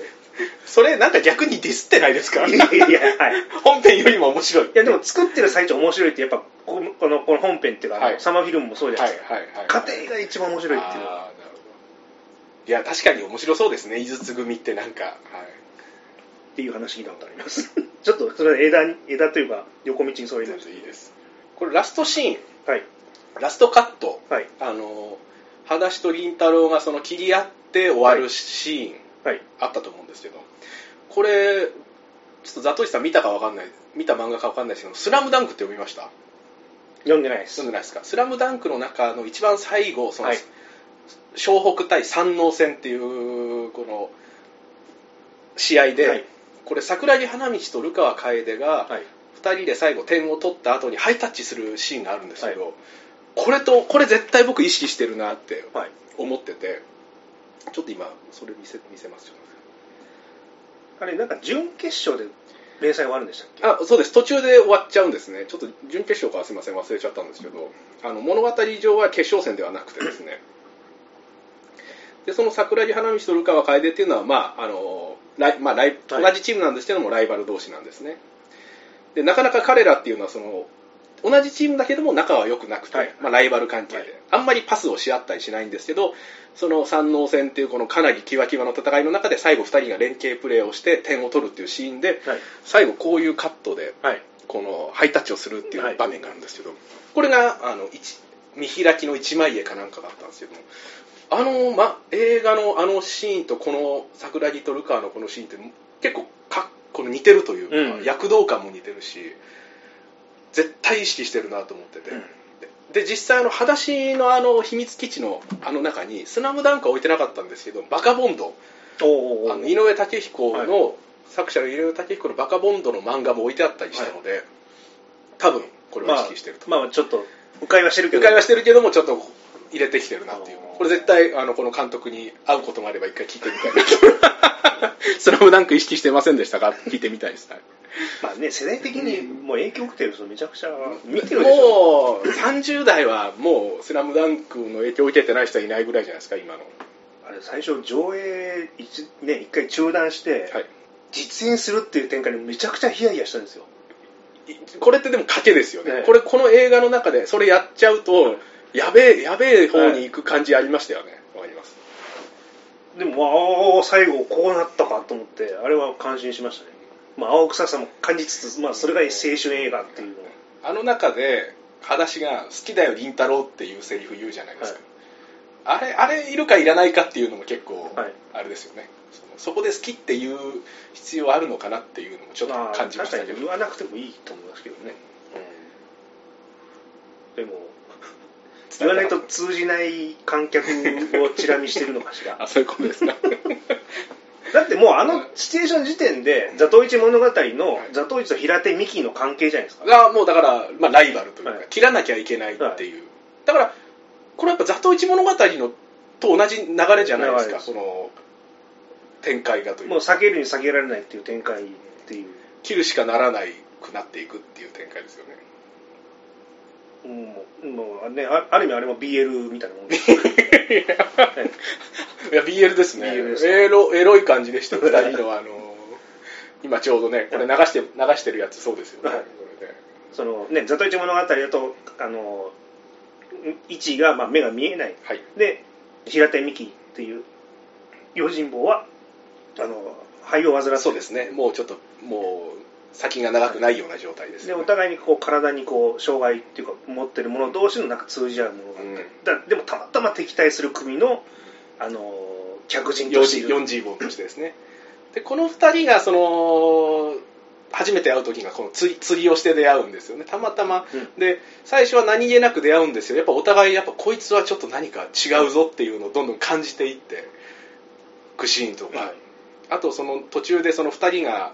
それなんか逆にディスってないですか？いやいやはい。本編よりも面白い。いやでも作ってる最中面白いってやっぱこのこのこの本編っていうか、はい。サマーフィルムもそうじゃはないいですか、はいはい家庭が一番面白いっていう。のはなるほど。いや確かに面白そうですね井筒組ってなんか、はい、っていう話聞いたことあります。*laughs* ちょっとそれは枝に枝というか横道にそういうの。全然いいです。これラストシーン。はい。ラストカット。はい。あの裸足と凛太郎がその切り合って終わるシーン、はいあったと思うんですけどこれちょっとザトシさん見たかわかんない見た漫画かわかんないですけど「スラムダンクって読みました？読んでないです。読んでないですか「スラムダンクの中の一番最後その、はい。湘北対山王戦っていうこの試合で、はい。これ桜木花道と流川楓がはい。2人で最後点を取った後にハイタッチするシーンがあるんですけど、これとこれ絶対僕意識してるなってはい。思っててちょっと今それ見せ見せますよ。あれなんか準決勝で連載終わるんでしたっけ？あそうです。途中で終わっちゃうんですね。ちょっと準決勝かすいません忘れちゃったんですけどあの物語上は決勝戦ではなくてですね。でその桜木花道と流川楓っていうのは、まああのライまあ、ライ同はい。じチームなんですけども、ライバル同士なんですね。でなかなか彼らっていうのはその同じチームだけども仲は良くなくて、はいまあ、ライバル関係で、はい。あんまりパスをし合ったりしないんですけどその三能戦っていうこのかなりキワキワの戦いの中で最後2人が連携プレーをして点を取るっていうシーンではい。最後こういうカットではい。このハイタッチをするっていはい。う場面があるんですけど、これがあの一見開きの一枚絵かなんかだったんですけどもあの、ま、映画のあのシーンとこの桜木とルカーのこのシーンって結構かこの似てるというか、うん。躍動感も似てるし絶対意識してるなと思ってて、うん。で実際あの裸足のあの秘密基地のあの中に「スラムダンクは置いてなかったんですけどバカボンド。おおおあの井上武彦の、作者の井上武彦のバカボンドの漫画も置いてあったりしたので、多分これは意識してると、まあ、まあちょっと迂回はしてるけど。迂回はしてるけどもちょっと入れてきてるなっていうこれ絶対あのこの監督に会うことがあれば一回聞いてみたいな。スラムダンク意識してませんでしたか？聞いてみたいです、は *laughs* いまあね世代的にもう影響を受けてる人めちゃくちゃ見てるでしょ。もう30代はもう「スラムダンクの影響を受けてない人はいないぐらいじゃないですか今の。あれ最初上映一,、ね、一回中断して、はい。実演するっていう展開にめちゃくちゃヒヤヒヤしたんですよ。これってでも賭けですよね、ね。これこの映画の中でそれやっちゃうと、やべえやべえ方に行く感じありましたよね。わかります。でもああ最後こうなったかと思ってあれは感心しましたね、まあ、青臭さも感じつつ、まあ、それが青春映画っていうのあの中で裸足が「好きだよ凛太郎」っていうセリフ言うじゃないですか、あれあれいるかいらないかっていうのも結構はい。あれですよね、そのそこで好きっていう必要あるのかなっていうのもちょっとまあ感じましたけど。確かに言わなくてもいいと思いますけどね、でも言わないと通じない観客をチラ見してるのかしら。あそういうことですか。だってもうあのシチュエーション時点で「座頭市物語」のはい。座頭市と平手美紀の関係じゃないですか。がもうだから、まあ、ライバルというか、はい。切らなきゃいけないっていう、だからこれやっぱ「座頭市物語の」と同じ流れじゃないですかその展開がというもう避けるに避けられないっていう展開っていう、切るしかならないくなっていくっていう展開ですよねうん。もうね、あある意味あれも BL みたいなもん。で *laughs* すいや BL ですね。BL ですエロエロい感じでした。二人のあの今ちょうどねこれ流して流してるやつそうですよね、そのね座頭市物語だとあの位置が、まあ、目が見えない。はい。で平手美紀っていう用心棒はあの肺を患って。そうですね。もうちょっとも先が長くないような状態ですね、お互いにこう体にこう障害っていうか持ってるもの同士のなんか通じ合うものがあって、だでもたまたま敵対する組の、あのー客人としている。4G 本としてですねでこの2人がその初めて会う時がこの釣り釣りをして出会うんですよねたまたま、うんで最初は何気なく出会うんですよやっぱお互いやっぱこいつはちょっと何か違うぞっていうのをどんどん感じていってくシーンとか、はいあとその途中でその2人が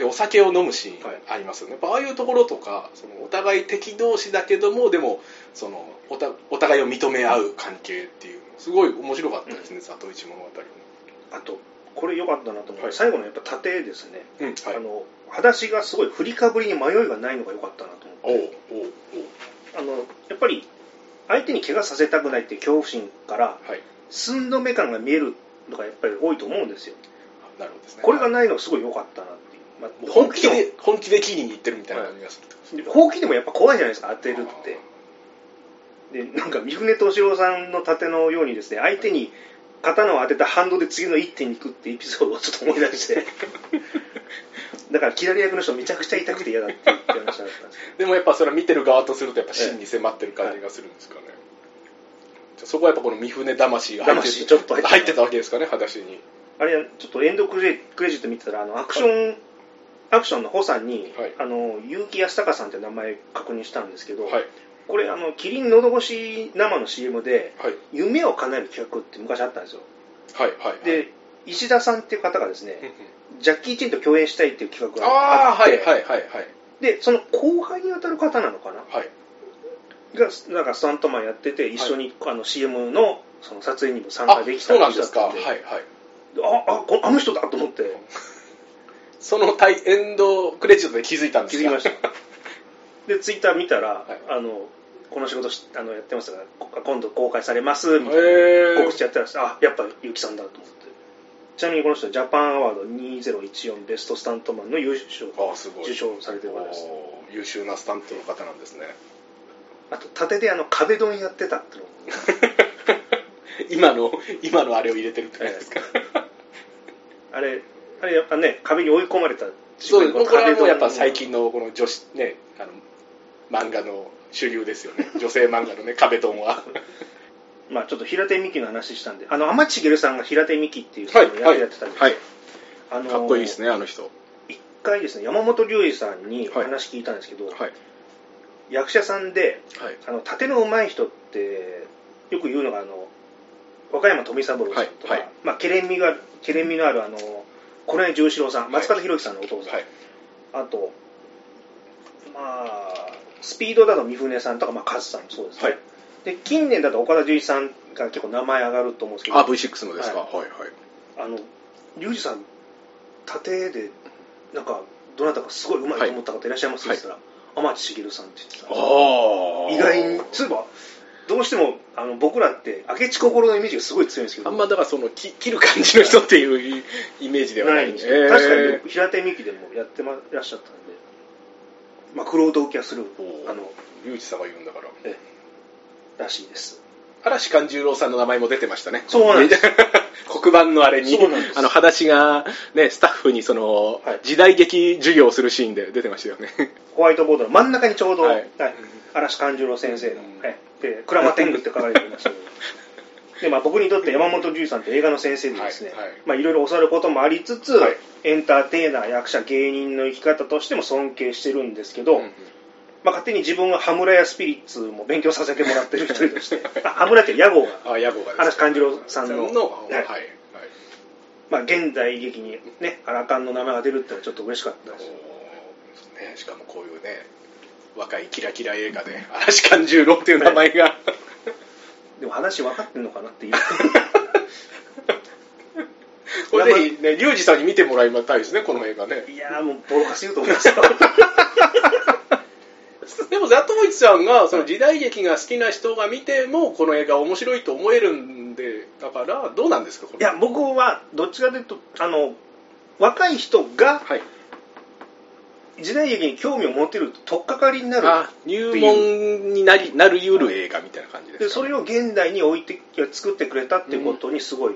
でお酒を飲むシーンありますよね、やっぱああいうところとかそのお互い敵同士だけどもでもそのおたお互いを認め合う関係っていうすごい面白かったですね、里一物語も。あとこれ良かったなと思う、はい。最後のやっぱ盾ですね、うんはい、あの裸足がすごい振りかぶりに迷いがないのが良かったなと思って。あのやっぱり相手に怪我させたくないっていう恐怖心からはい。寸止め感が見えるのがやっぱり多いと思うんですよ。なるほどですね。これがないのがすごい良かったなまあ本気で本気で切りに行ってるみたいな感じがするほうきでもやっぱ怖いじゃないですか当てるって。でなんか三船敏郎さんの盾のようにですね相手に刀を当てた反動で次の一手に行くってエピソードをちょっと思い出して。*laughs* だから左役の人めちゃくちゃ痛くて嫌だって言ってましたねでもやっぱそれは見てる側とするとやっぱ真に迫ってる感じがするんですかね、じゃあそこはやっぱこの三船魂が入って魂ちょっと入ってたわけですかね裸足に。あれちょっとエンドクレクレジット見てたらあのアクション、アクションの補佐に、はい。あの結城康隆さんって名前確認したんですけど、はい。これあのキリンのど越し生の CM ではい。夢を叶える企画って昔あったんですよ。はいはいで石田さんっていう方がですね、ジャッキー・チェンと共演したいっていう企画があああってはいはいはいはい。でその後輩に当たる方なのかな？はい。がなんかスタントマンやってて一緒に、あの CM のその撮影にも参加あできたそうなんですか。はいはい。ああこあの人だと思って *laughs* そのエンドクレジットで気づいたんですか？気づきました。でツイッター見たら、い。あのこの仕事しあのやってますがこ今度公開されますみたいな。へ告知やってらあやっぱ結城さんだと思って。ちなみにこの人はジャパンアワード2014ベストスタントマンの優勝ああすごい。受賞されてる方です。おー優秀なスタントの方なんですね。あと盾であの壁ドンやってたっての。も *laughs* 今の今のあれを入れてるって感じですか、あれあれやっぱね壁に追い込まれたそうですここれはもうやっぱ壁最近のこの女子ねあの漫画の主流ですよね。*laughs* 女性漫画のね壁ドンは。*laughs* まあちょっと平手美紀の話したんであの天地茂さんが平手美紀っていう人の役やってたんですよ、はい。かっこいいですねあの人。一回ですね山本龍二さんにはい。話聞いたんですけど、はい。役者さんではい。あの盾の上手い人ってよく言うのがあの和歌山富三郎さんとか、はいはい。まあ、ケレン味がケレン味のあるあのこの辺十四郎さん松方弘樹さんのお父さん、はい。あとまあスピードだと三船さんとか、まあ、カズさんもそうですね、はい。で近年だと岡田准一さんが結構名前上がると思うんですけど。あ V6 のですか、ははい、はい。あの龍二さん盾でなんかどなたかすごい上手いと思った方いらっしゃいます？って言ったら、天地茂さんって言ってたああ意外にそういえばどうしてもあの僕らって明智心のイメージがすごい強いんですけど。あんまだからそのき切る感じの人っていうイメージではなないいんですけど、確かにえー平手美紀でもやってまいらっしゃったんで。まあクロード受けはするおあの龍一さんが言うんだから。えらしいです。嵐勘十郎さんの名前も出てましたね。そうなんです。*laughs* 黒板のあれに。あの裸足が、ね、スタッフにその、はい。時代劇授業をするシーンで出てましたよね。ホワイトボードの真ん中にちょうど、ははい。い嵐勘十郎先生の、うんはいで鞍馬天狗って書かれていましたけどで、まあ、僕にとって山本龍さんって映画の先生でですね、はいはい。まあ、いろいろ教わることもありつつ、はい。エンターテイナー役者芸人の生き方としても尊敬してるんですけど、うんまあ、勝手に自分は羽村屋スピリッツも勉強させてもらってる一人として *laughs* あ羽村って屋号があ屋号が嵐勘十郎さんのはい、はい。はい。まあ、現代劇にねアラカンの名前が出るってのはちょっと嬉しかったですね、しかもこういうね若いキラキラ映画で。嵐勘十郎っていう名前が、でも話分かってんのかなっていう。*laughs* これぜひね龍二さんに見てもらいたいですねこの映画ね。いやーもうボロカス言うと思いますよ。*laughs* でもザトウイチさんがその時代劇が好きな人が見てもこの映画面白いと思えるんでだからどうなんですかこれ。いや僕はどっちかというとあの若い人がはい時代劇に興味を持てると取っかかりになるあ入門になりなりう。る映画みたいな感じですか、でそれを現代に置いて作ってくれたっていうことにすごい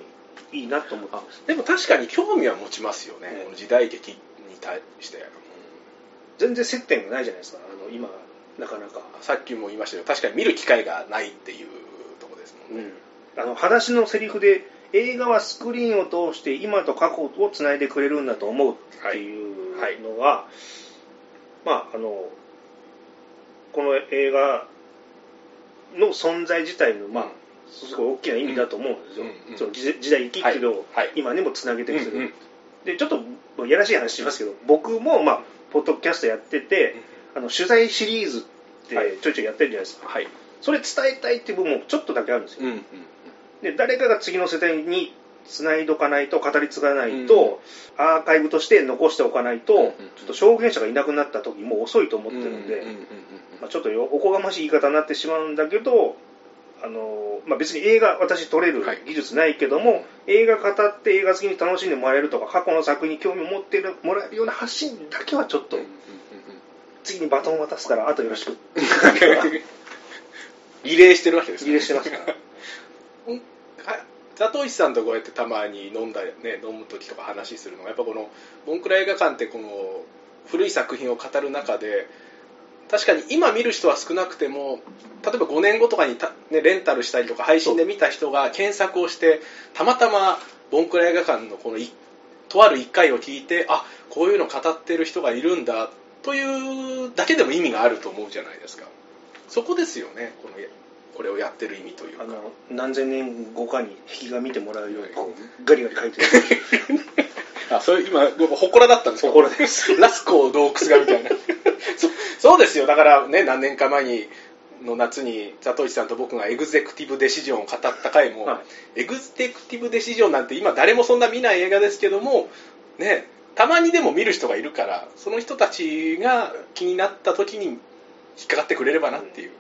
いいなと思ってます、でも確かに興味は持ちますよね、ねこの時代劇に対して全然接点がないじゃないですかあの今なかなか、さっきも言いましたけど確かに見る機会がないっていうとこですもんね、あの裸足のセリフで映画はスクリーンを通して今と過去をつないでくれるんだと思うっていうのは、まああのこの映画の存在自体のまあ、すごい大きな意味だと思うんですよ、うんうんその時時代生きっていうのをはいはい。今にもつなげてくれる、うんうん。でちょっとやらしい話しますけど僕もまあポッドキャストやってて、あの取材シリーズってはい。ちょいちょいやってるじゃないですか、はい。それ伝えたいっていう部分もちょっとだけあるんですよ、うんうん。で誰かが次の世代に繋いどかないと語り継がないと、アーカイブとして残しておかないと、うんうんちょっと証言者がいなくなった時もう遅いと思ってるんで、うんうんうんうん。まあ、ちょっとよおこがましい言い方になってしまうんだけどあの、まあ、別に映画私撮れるはい。技術ないけども、映画語って映画好きに楽しんでもらえるとか過去の作品に興味を持ってるもらえるような発信だけはちょっとうんうんうん次にバトンを渡すからあとよろしく。リレーしてるわけですね。リレーしてますから。うんはザトウイチさんとこうやってたまに飲んだね飲む時とか話するのがやっぱこのボンクラ映画館ってこの古い作品を語る中で確かに今見る人は少なくても例えば5年後とかにた、ね、レンタルしたりとか配信で見た人が検索をしてたまたまボンクラ映画館のこのとある1回を聞いてあこういうの語ってる人がいるんだというだけでも意味があると思うじゃないですか。そこですよねこのこれをやってる意味というかあの何千年後かに壁画見てもらうようにこうガリガリ書いてる *laughs* あ、それ今、僕、祠だったんですか？祠です。ラスコ洞窟がみたいな。*laughs* そそうですよ。だからね、何年か前に、の夏に、ザトイチさんと僕がエグゼクティブデシジョンを語った回も、はエグゼクティブデシジョンなんて今誰もそんな見ない映画ですけども、ね、たまにでも見る人がいるから、その人たちが気になった時に引っかかってくれればなっていう。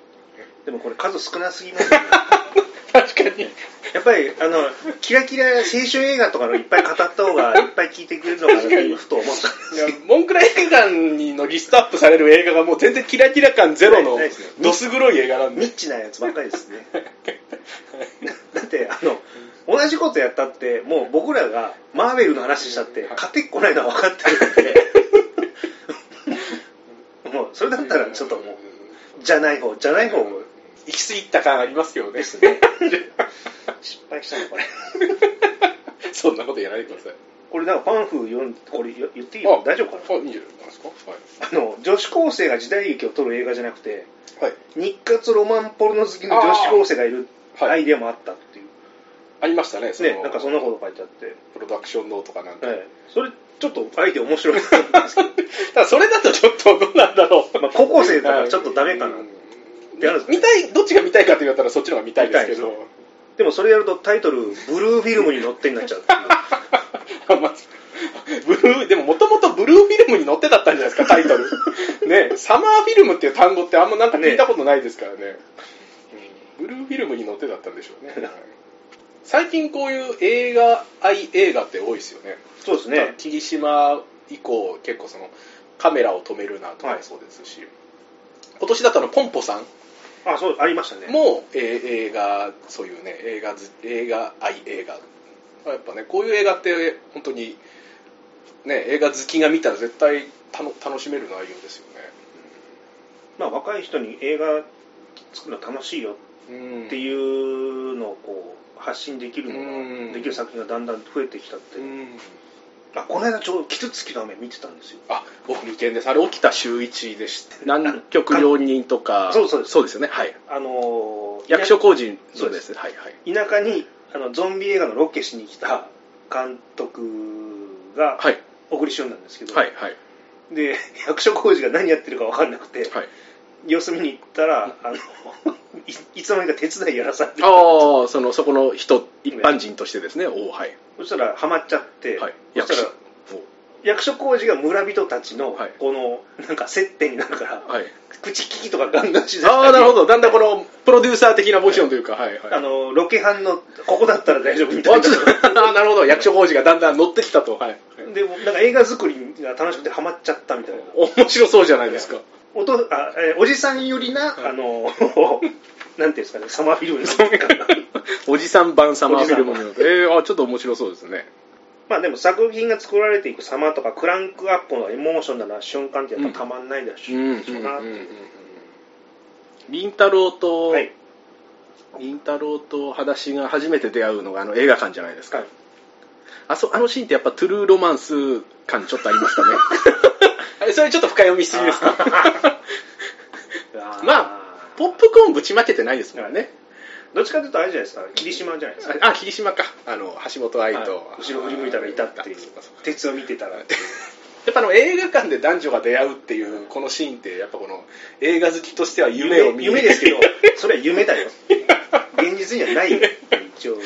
でもこれ数少なすぎますよ。ね *laughs* 確かに。やっぱりあのキラキラ青春映画とかのいっぱい語った方がいっぱい聞いてくれるのかなって今ふと思ったんですモンクラ映画館のリストアップされる映画がもう全然キラキラ感ゼロのどす黒い映画なんで。ニッチなやつばっかりですね。*laughs* だってあの同じことやったってもう僕らがマーベルの話したって勝てっこないのは分かってるんで。*laughs* もうそれだったらちょっともうじゃない方じゃない方を行き過ぎた感ありますけどね。ですね。*laughs* 失敗したのこれ。そんなことやらないでください。これなんかパンフ読んこれ言っていいの？大丈夫かな？あいいんじゃないですかあの女子高生が時代劇を撮る映画じゃなくてはい、はい、日活ロマンポルノ好きの女子高生がいるはいアイデアもあったっていう、ありましたねその。ねなんかそんなこと書いてあって、プロダクションノーとかなんか、はい、それちょっとアイデア面白い。と思うんですけど、ただそれだとちょっとどうなんだろう。まあ、高校生だからちょっとダメかな、うんてあるんですね見たいどっちが見たいかって言われたらそっちの方が見たいですけど。ででもそれやるとタイトル「ブルーフィルムに載って」になっちゃう。*laughs* ブルーでももともとブルーフィルムに載ってだったんじゃないですかタイトル。*laughs* ねサマーフィルムっていう単語ってあんまなんか聞いたことないですからね。うん。ブルーフィルムに載ってだったんでしょうね。はい。最近こういう映画愛映画って多いですよね。そうですね。霧島以降結構そのカメラを止めるなとかもそうですし、今年だったのポンポさんあそうありましたね。も、えー映画そういうね映画ず映画愛映画やっぱねこういう映画って本当にね映画好きが見たら絶対たの楽しめる内容ですよね。まあ、若い人に映画作るの楽しいようんっていうのをこう発信できるのうん。ができる作品がだんだん増えてきたって、うんあこの間ちょうど「キツツキの雨」見てたんですよ。あ僕未見です。あれ起きた週一でした南極料人とかそうそうです。そうですよね。はい。あのー役所工事そうです。ねはいはい。田舎にあのゾンビ映画のロケしに来た監督がはい。小栗旬なんですけど、はいはい。で *laughs* 役所工事が何やってるか分かんなくて、はい様子見に行ったらあの *laughs* いいつの間にか手伝いやらされてた。ああそのそこの人一般人としてですねおおはい。そしたらハマっちゃって、はい。そしたら役役所工事が村人たちのはい。このなんか接点になるから、はい。口利きとかガンガンしだしたりああなるほど。だんだんこのプロデューサー的なポジションというかはいはい。あのロケハンのここだったら大丈夫みたいな。あちょっとあなるほど。役所工事がだんだん乗ってきたと。はい。でもなんか映画作りが楽しくてハマっちゃったみたいな。面白そうじゃないですかおとあ、えーおじさんよりな、はい。あの *laughs* なんていうんですかねサマーフィルム。の *laughs* おじさん版サマーフィルム。のえー、あちょっと面白そうですね。まあでも作品が作られていく様とかクランクアップのエモーションな瞬間ってやっぱたまんないだしょうんうなっていう凛太郎と、はい。凛太郎と裸足が初めて出会うのがあの映画館じゃないですか、はい。あそあのシーンってやっぱトゥルーロマンス感ちょっとありましたね *laughs* それちょっと深読みしすぎですか *laughs* まポップコーンぶちまけてないですもんね、どっちかというとあれじゃないですか霧島じゃないですか。ああ霧島か。あの橋本愛と、はい。後ろ振り向いたらいたっていう鉄を見てたら *laughs* やっぱあの映画館で男女が出会うっていうこのシーンってやっぱこの映画好きとしては夢を見夢ですけどそれは夢だよ。現実にはないよ一応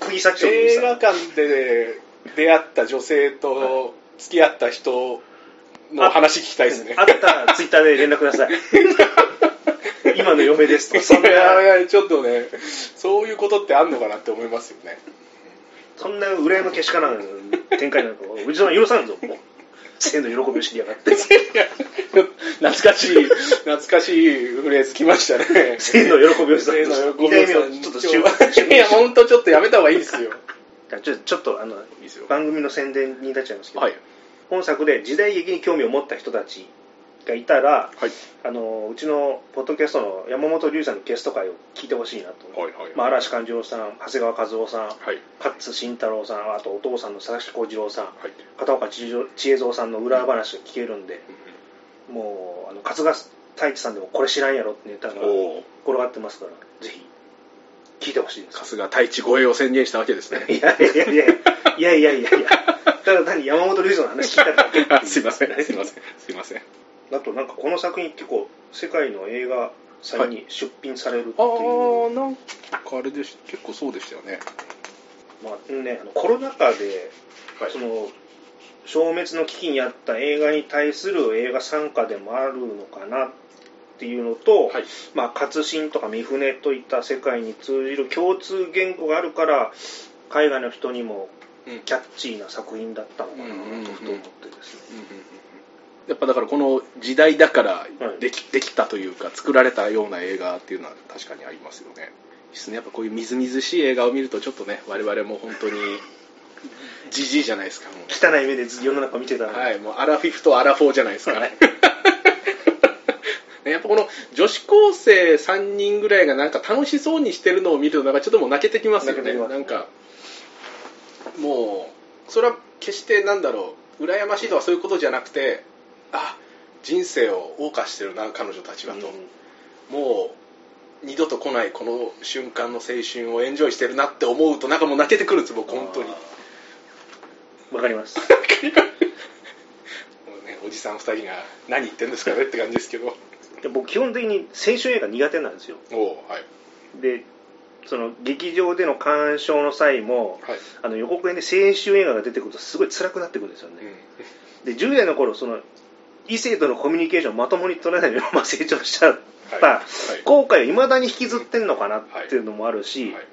釘先を映画館で出会った女性と付き合った人の話聞きたいですね。あったらツイッターで連絡ください。*laughs* 今の嫁ですとか。そんいやないやちょっとねそういうことってあんのかなって思いますよね。そんな裏山けしからん展開なんかうちの許さんぞ。もう生の喜びを知りやがって。懐かしい懐かしいフレーズ来ましたね。生の喜びを知生りの喜び二代目をちょっと終いや本当ちょっとやめた方がいいですよ。ちょちょっとあの番組の宣伝になっちゃいますけど、はい本作で時代劇に興味を持った人たちがいたらはい。あのうちのポッドキャストの山本龍さんのゲスト会を聞いてほしいなと、はいはいまあ、嵐勘次郎さん長谷川和夫さんはい。勝慎太郎さんあとお父さんの佐々木小次郎さんはい。片岡千恵蔵さんの裏話が聞けるんでもうあの春日太一さんでもこれ知らんやろってネタがおお転がってますから聞いてほしいんです春日太一護衛を宣言したわけですね。いやいやいやいやいやいやいやただ単に山本龍二の話聞いただけい *laughs* すいません、すいません、すいません。あとなんかこの作品結構世界の映画祭に出品されるっていう、はい、ああなんかあれです結構そうでしたよね。まあね、あのコロナ禍で、はい、その消滅の危機にあった映画に対する映画参加でもあるのかなっていうのと、はい。まあ、活心とか三船といった世界に通じる共通言語があるから海外の人にもうん。キャッチーな作品だったのかなとふと思ってですね、やっぱだからこの時代だからはい。でき,、できたというか作られたような映画っていうのは確かにありますよね。ですねやっぱこういうみずみずしい映画を見るとちょっとね我々も本当にじじいじゃないですかもう。汚い目で世の中見てたのに、はいもうアラフィフとアラフォーじゃないですか、はいね。やっぱこの女子高生3人ぐらいがなんか楽しそうにしてるのを見るとなんかちょっともう泣けてきますよね。なんかもうそれは決してなんだろう羨ましいとかそういうことじゃなくてあ人生を謳歌してるな彼女たちはと、もう二度と来ないこの瞬間の青春をエンジョイしてるなって思うとなんかもう泣けてくるんです僕本当に。もわかります。*laughs* うねおじさん2人が何言ってるんですかねって感じですけどで僕基本的に青春映画苦手なんですよ。おおはい。でその劇場での鑑賞の際もはい、あの予告編で青春映画が出てくるとすごい辛くなってくるんですよね、で10代の頃その異性とのコミュニケーションをまともに取れない *laughs* まま成長しちゃった、はい。後悔をいまだに引きずってんのかなっていうのもあるし、はい。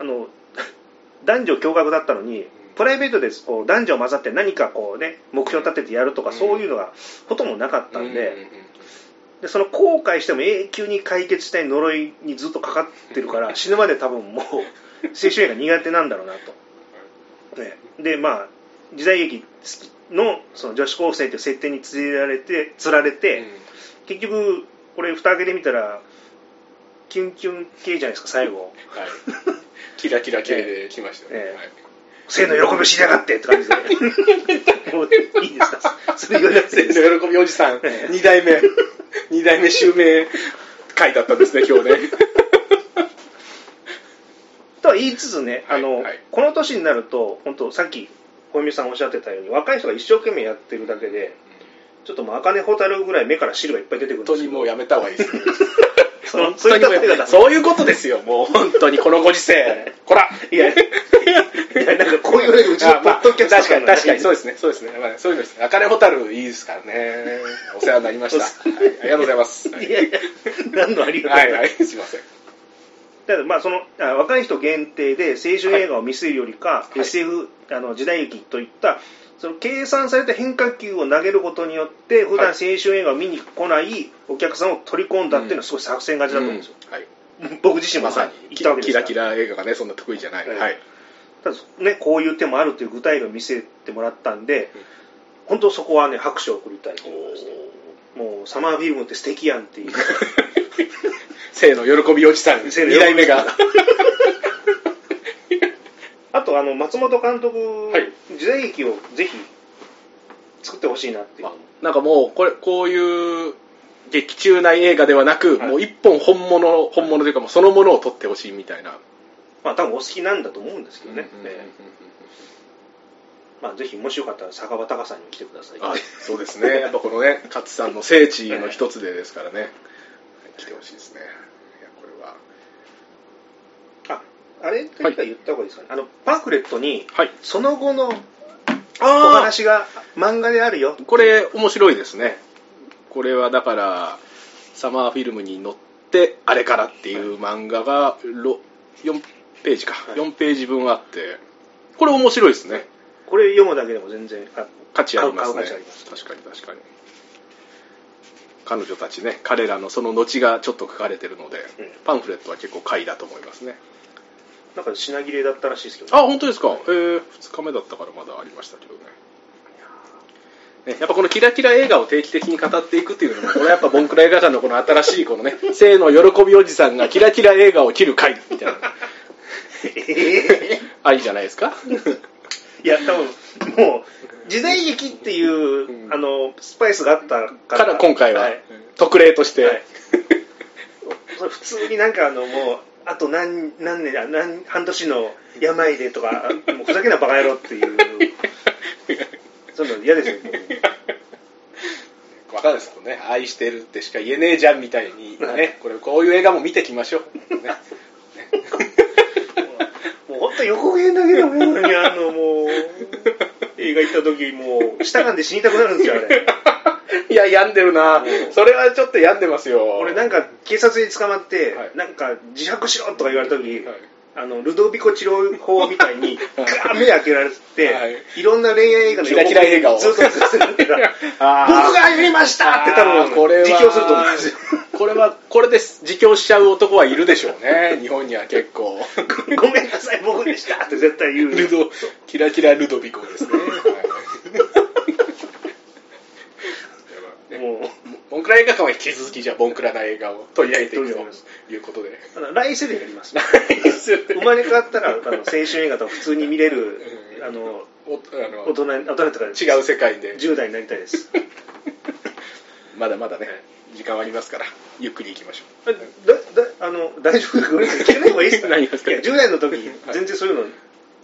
あの *laughs* 男女共学だったのにプライベートでこう男女混ざって何かこうね目標立ててやるとか、うん。そういうのがほとんどなかったんで,、うんうんうんでその後悔しても永久に解決したい呪いにずっとかかってるから *laughs* 死ぬまで多分もう青春映画苦手なんだろうなと。ね、でまあ時代劇のその女子高生という設定につられてつられて、結局これ蓋開けてみたらキュンキュン系じゃないですか最後。はい、キラキラ系で来ましたよね、ええ。はい生の喜びを知りやがってって感じで。いいですかそれ言わ生の喜びおじさん。ええ2代目。2代目襲名会だったんですね今日ね。*laughs* とは言いつつね、あのはい。はいこの年になると本当さっき小泉さんおっしゃってたように若い人が一生懸命やってるだけでちょっともう茜蛍ぐらい目から汁がいっぱい出てくるんですよ。本当にもうやめた方がいいですよ *laughs* そのそういった例がだそういうことですよ。もう本当にこのご時世。こら。いや。いやなんかこういうのうちのポッドキャスト確かに確かに。そううですね。そうですね、まあ、そういうのです茜蛍いいですからね。お世話になりました、はい、ありがとうございます。はい。いやいや何のありがとうはいはいすいません。ただまあそのあ若い人限定で青春映画を見せるよりか、い。SF あの時代劇といったその計算された変化球を投げることによって普段青春映画を見に来ないお客さんを取り込んだっていうのはすごい作戦勝ちだと思うんですよ、はい。僕自身もまさに。行ったわけですから。キラキラ映画がねそんな得意じゃない、はい。はい。ただね、こういう手もあるという具体例を見せてもらったんで、本当そこはね、拍手を送りたいと思いますね。もう、サマーフィルムって素敵やんっていう。*laughs* 生の喜びおじさん、生の喜び2代目が。あと、あの、松本監督、はい時代劇をぜひ作ってほしいなっていうあ。なんかもう、これ、こういう劇中内映画ではなく、はいもう一本本物、本物というかもうそのものを撮ってほしいみたいな。まあ、多分お好きなんだと思うんですけどね。まあ、ぜひ、もしよかったら、酒場隆さんに来てください。あそうですね。やっぱこのね、勝さんの聖地の一つでですからね。*laughs* 来てほしいですね。いや、これは。あ、あれって言った方がいいですかね？あの、パンフレットに、はい。その後のおあ話が漫画であるよ。あこれ面白いですね。これはだから、サマーフィルムに載って、あれからっていう漫画がろ4ページか、はい4ページ分あって、これ面白いですね。これ読むだけでも全然、あ価値ありますね買う価値あります確かに確かに彼女たちね彼らのその後がちょっと書かれてるので、うんパンフレットは結構買いだと思いますねなんか品切れだったらしいですけど、あ本当ですか、えー、2日目だったからまだありましたけどね。ねやっぱこのキラキラ映画を定期的に語っていくっていうのもこれはやっぱボンクラ映画館のこの新しいこのね *laughs* 生の喜びおじさんがキラキラ映画を切る回みたいな。*laughs* ありじゃないですか？いや、多分もう、時代劇っていう、うん。あの、スパイスがあったかからら、今回は、はい。特例として、はい。普通になんかあの、もう、あと何何年、あ何半年の病でとか、もうふざけなバカ野郎っていう、*laughs* そういうの嫌ですよ、もう。わかんないですけどね、愛してるってしか言えねえじゃんみたいに、ね、これこういう映画も見てきましょう。ね、*laughs* もう本当横毛だけでもいいのに、あの、もう、映画行った時、もう、舌噛んで死にたくなるんですよ、あれ。*laughs* いや、病んでるなうんそれはちょっと病んでますよ。俺なんか警察に捕まって、はいなんか自白しろとか言われた時、はいあのルドビコ治療法みたいに *laughs* 目開けられて、はい。い、ろんな恋愛映画のキラキラ映画を。ずっと映ってるから *laughs* 僕がやりましたって多分これは。実況すると思うんですよ。*laughs* これは、これで実況しちゃう男はいるでしょうね。日本には結構。ごめんなさい僕でしたって絶対言う。ルド、キラキラルドビコですね。はい。もうボンクラ映画館は引き続きじゃあボンクラな映画を取り上げていくということで。あの来世でやります。生まれ変わったらあの青春映画とか普通に見れるうん。あのおあの大人大人とか違う世界で。10代になりたいです。*laughs* まだまだね時間はありますからゆっくり行きましょあだだあの大丈夫ですか？俺聞かない。方がいいですか？*laughs* 何がですか？いや10代の時全然そういうのう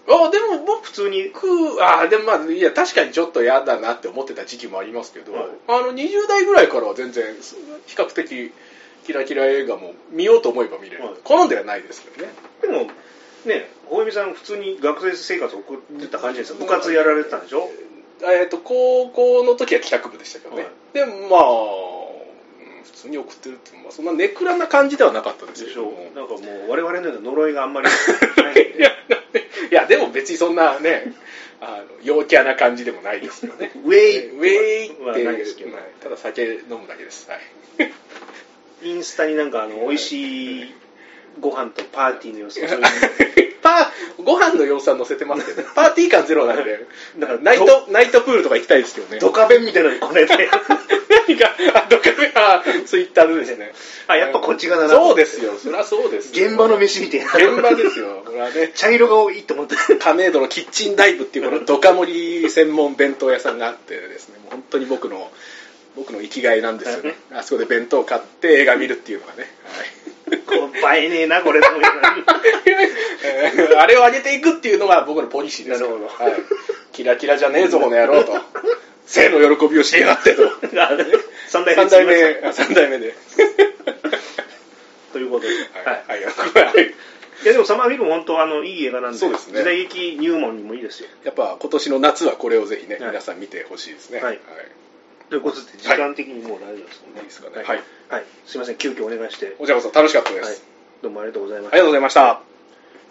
あでも僕普通にあでもまあいや確かにちょっと嫌だなって思ってた時期もありますけど、はい。あの20代ぐらいからは全然比較的キラキラ映画も見ようと思えば見れる、はい。好んではないですけどね。でもね大泉さん普通に学生生活を送ってた感じですよ。部活やられてたんでしょ？えっと高校の時は帰宅部でしたけどね、はい。でもまあうん普通に送ってるって、まあ、そんなネクラな感じではなかったですょけど。もなんかもう我々のような呪いがあんまりないんで。*laughs* いやいやでも別にそんなねあの陽キャな感じでもないですよね。ウェイウェイってはないですけど。はい。ただ酒飲むだけです。はい。インスタになんかあの美味しいご飯とパーティーの様子とそういうパーご飯の様子は載せてますけどね。パーティー感ゼロなんで。だからナイトナイトプールとか行きたいですけどね。ドカベンみたいなのにこねて何かあどっかであツイッターでですね。あやっぱこっち側だな。そうですよ。そりゃそうですよ。現場の飯みたいな。現場ですよ。これはね。茶色が多いと思って。亀戸のキッチンダイブっていうこのドカ盛り専門弁当屋さんがあってですね。もう本当に僕の僕の生きがいなんですよね。*laughs* あそこで弁当買って映画見るっていうのがね、こう映えねえなこれ *laughs* あれを上げていくっていうのが僕のポリシーです。なるほはい、キラキラじゃねえぞこの野郎と。*laughs* 生の喜びをしてやがってとあ三代目。三代目。あ三代目で。ということで、はい。はい、はい。はい。いやでもサマーフィルム本当あのいい映画なんで。そうですね。時代劇入門にもいいですよ。やっぱ今年の夏はこれをぜひね、はい。皆さん見てほしいですね。はいということで時間的にもう大丈夫ですもんね、いいですかねはい、はい。はい。すいません。急遽お願いして、お茶こそ楽しかったです、はい、どうもありがとうございました。ありがとうございました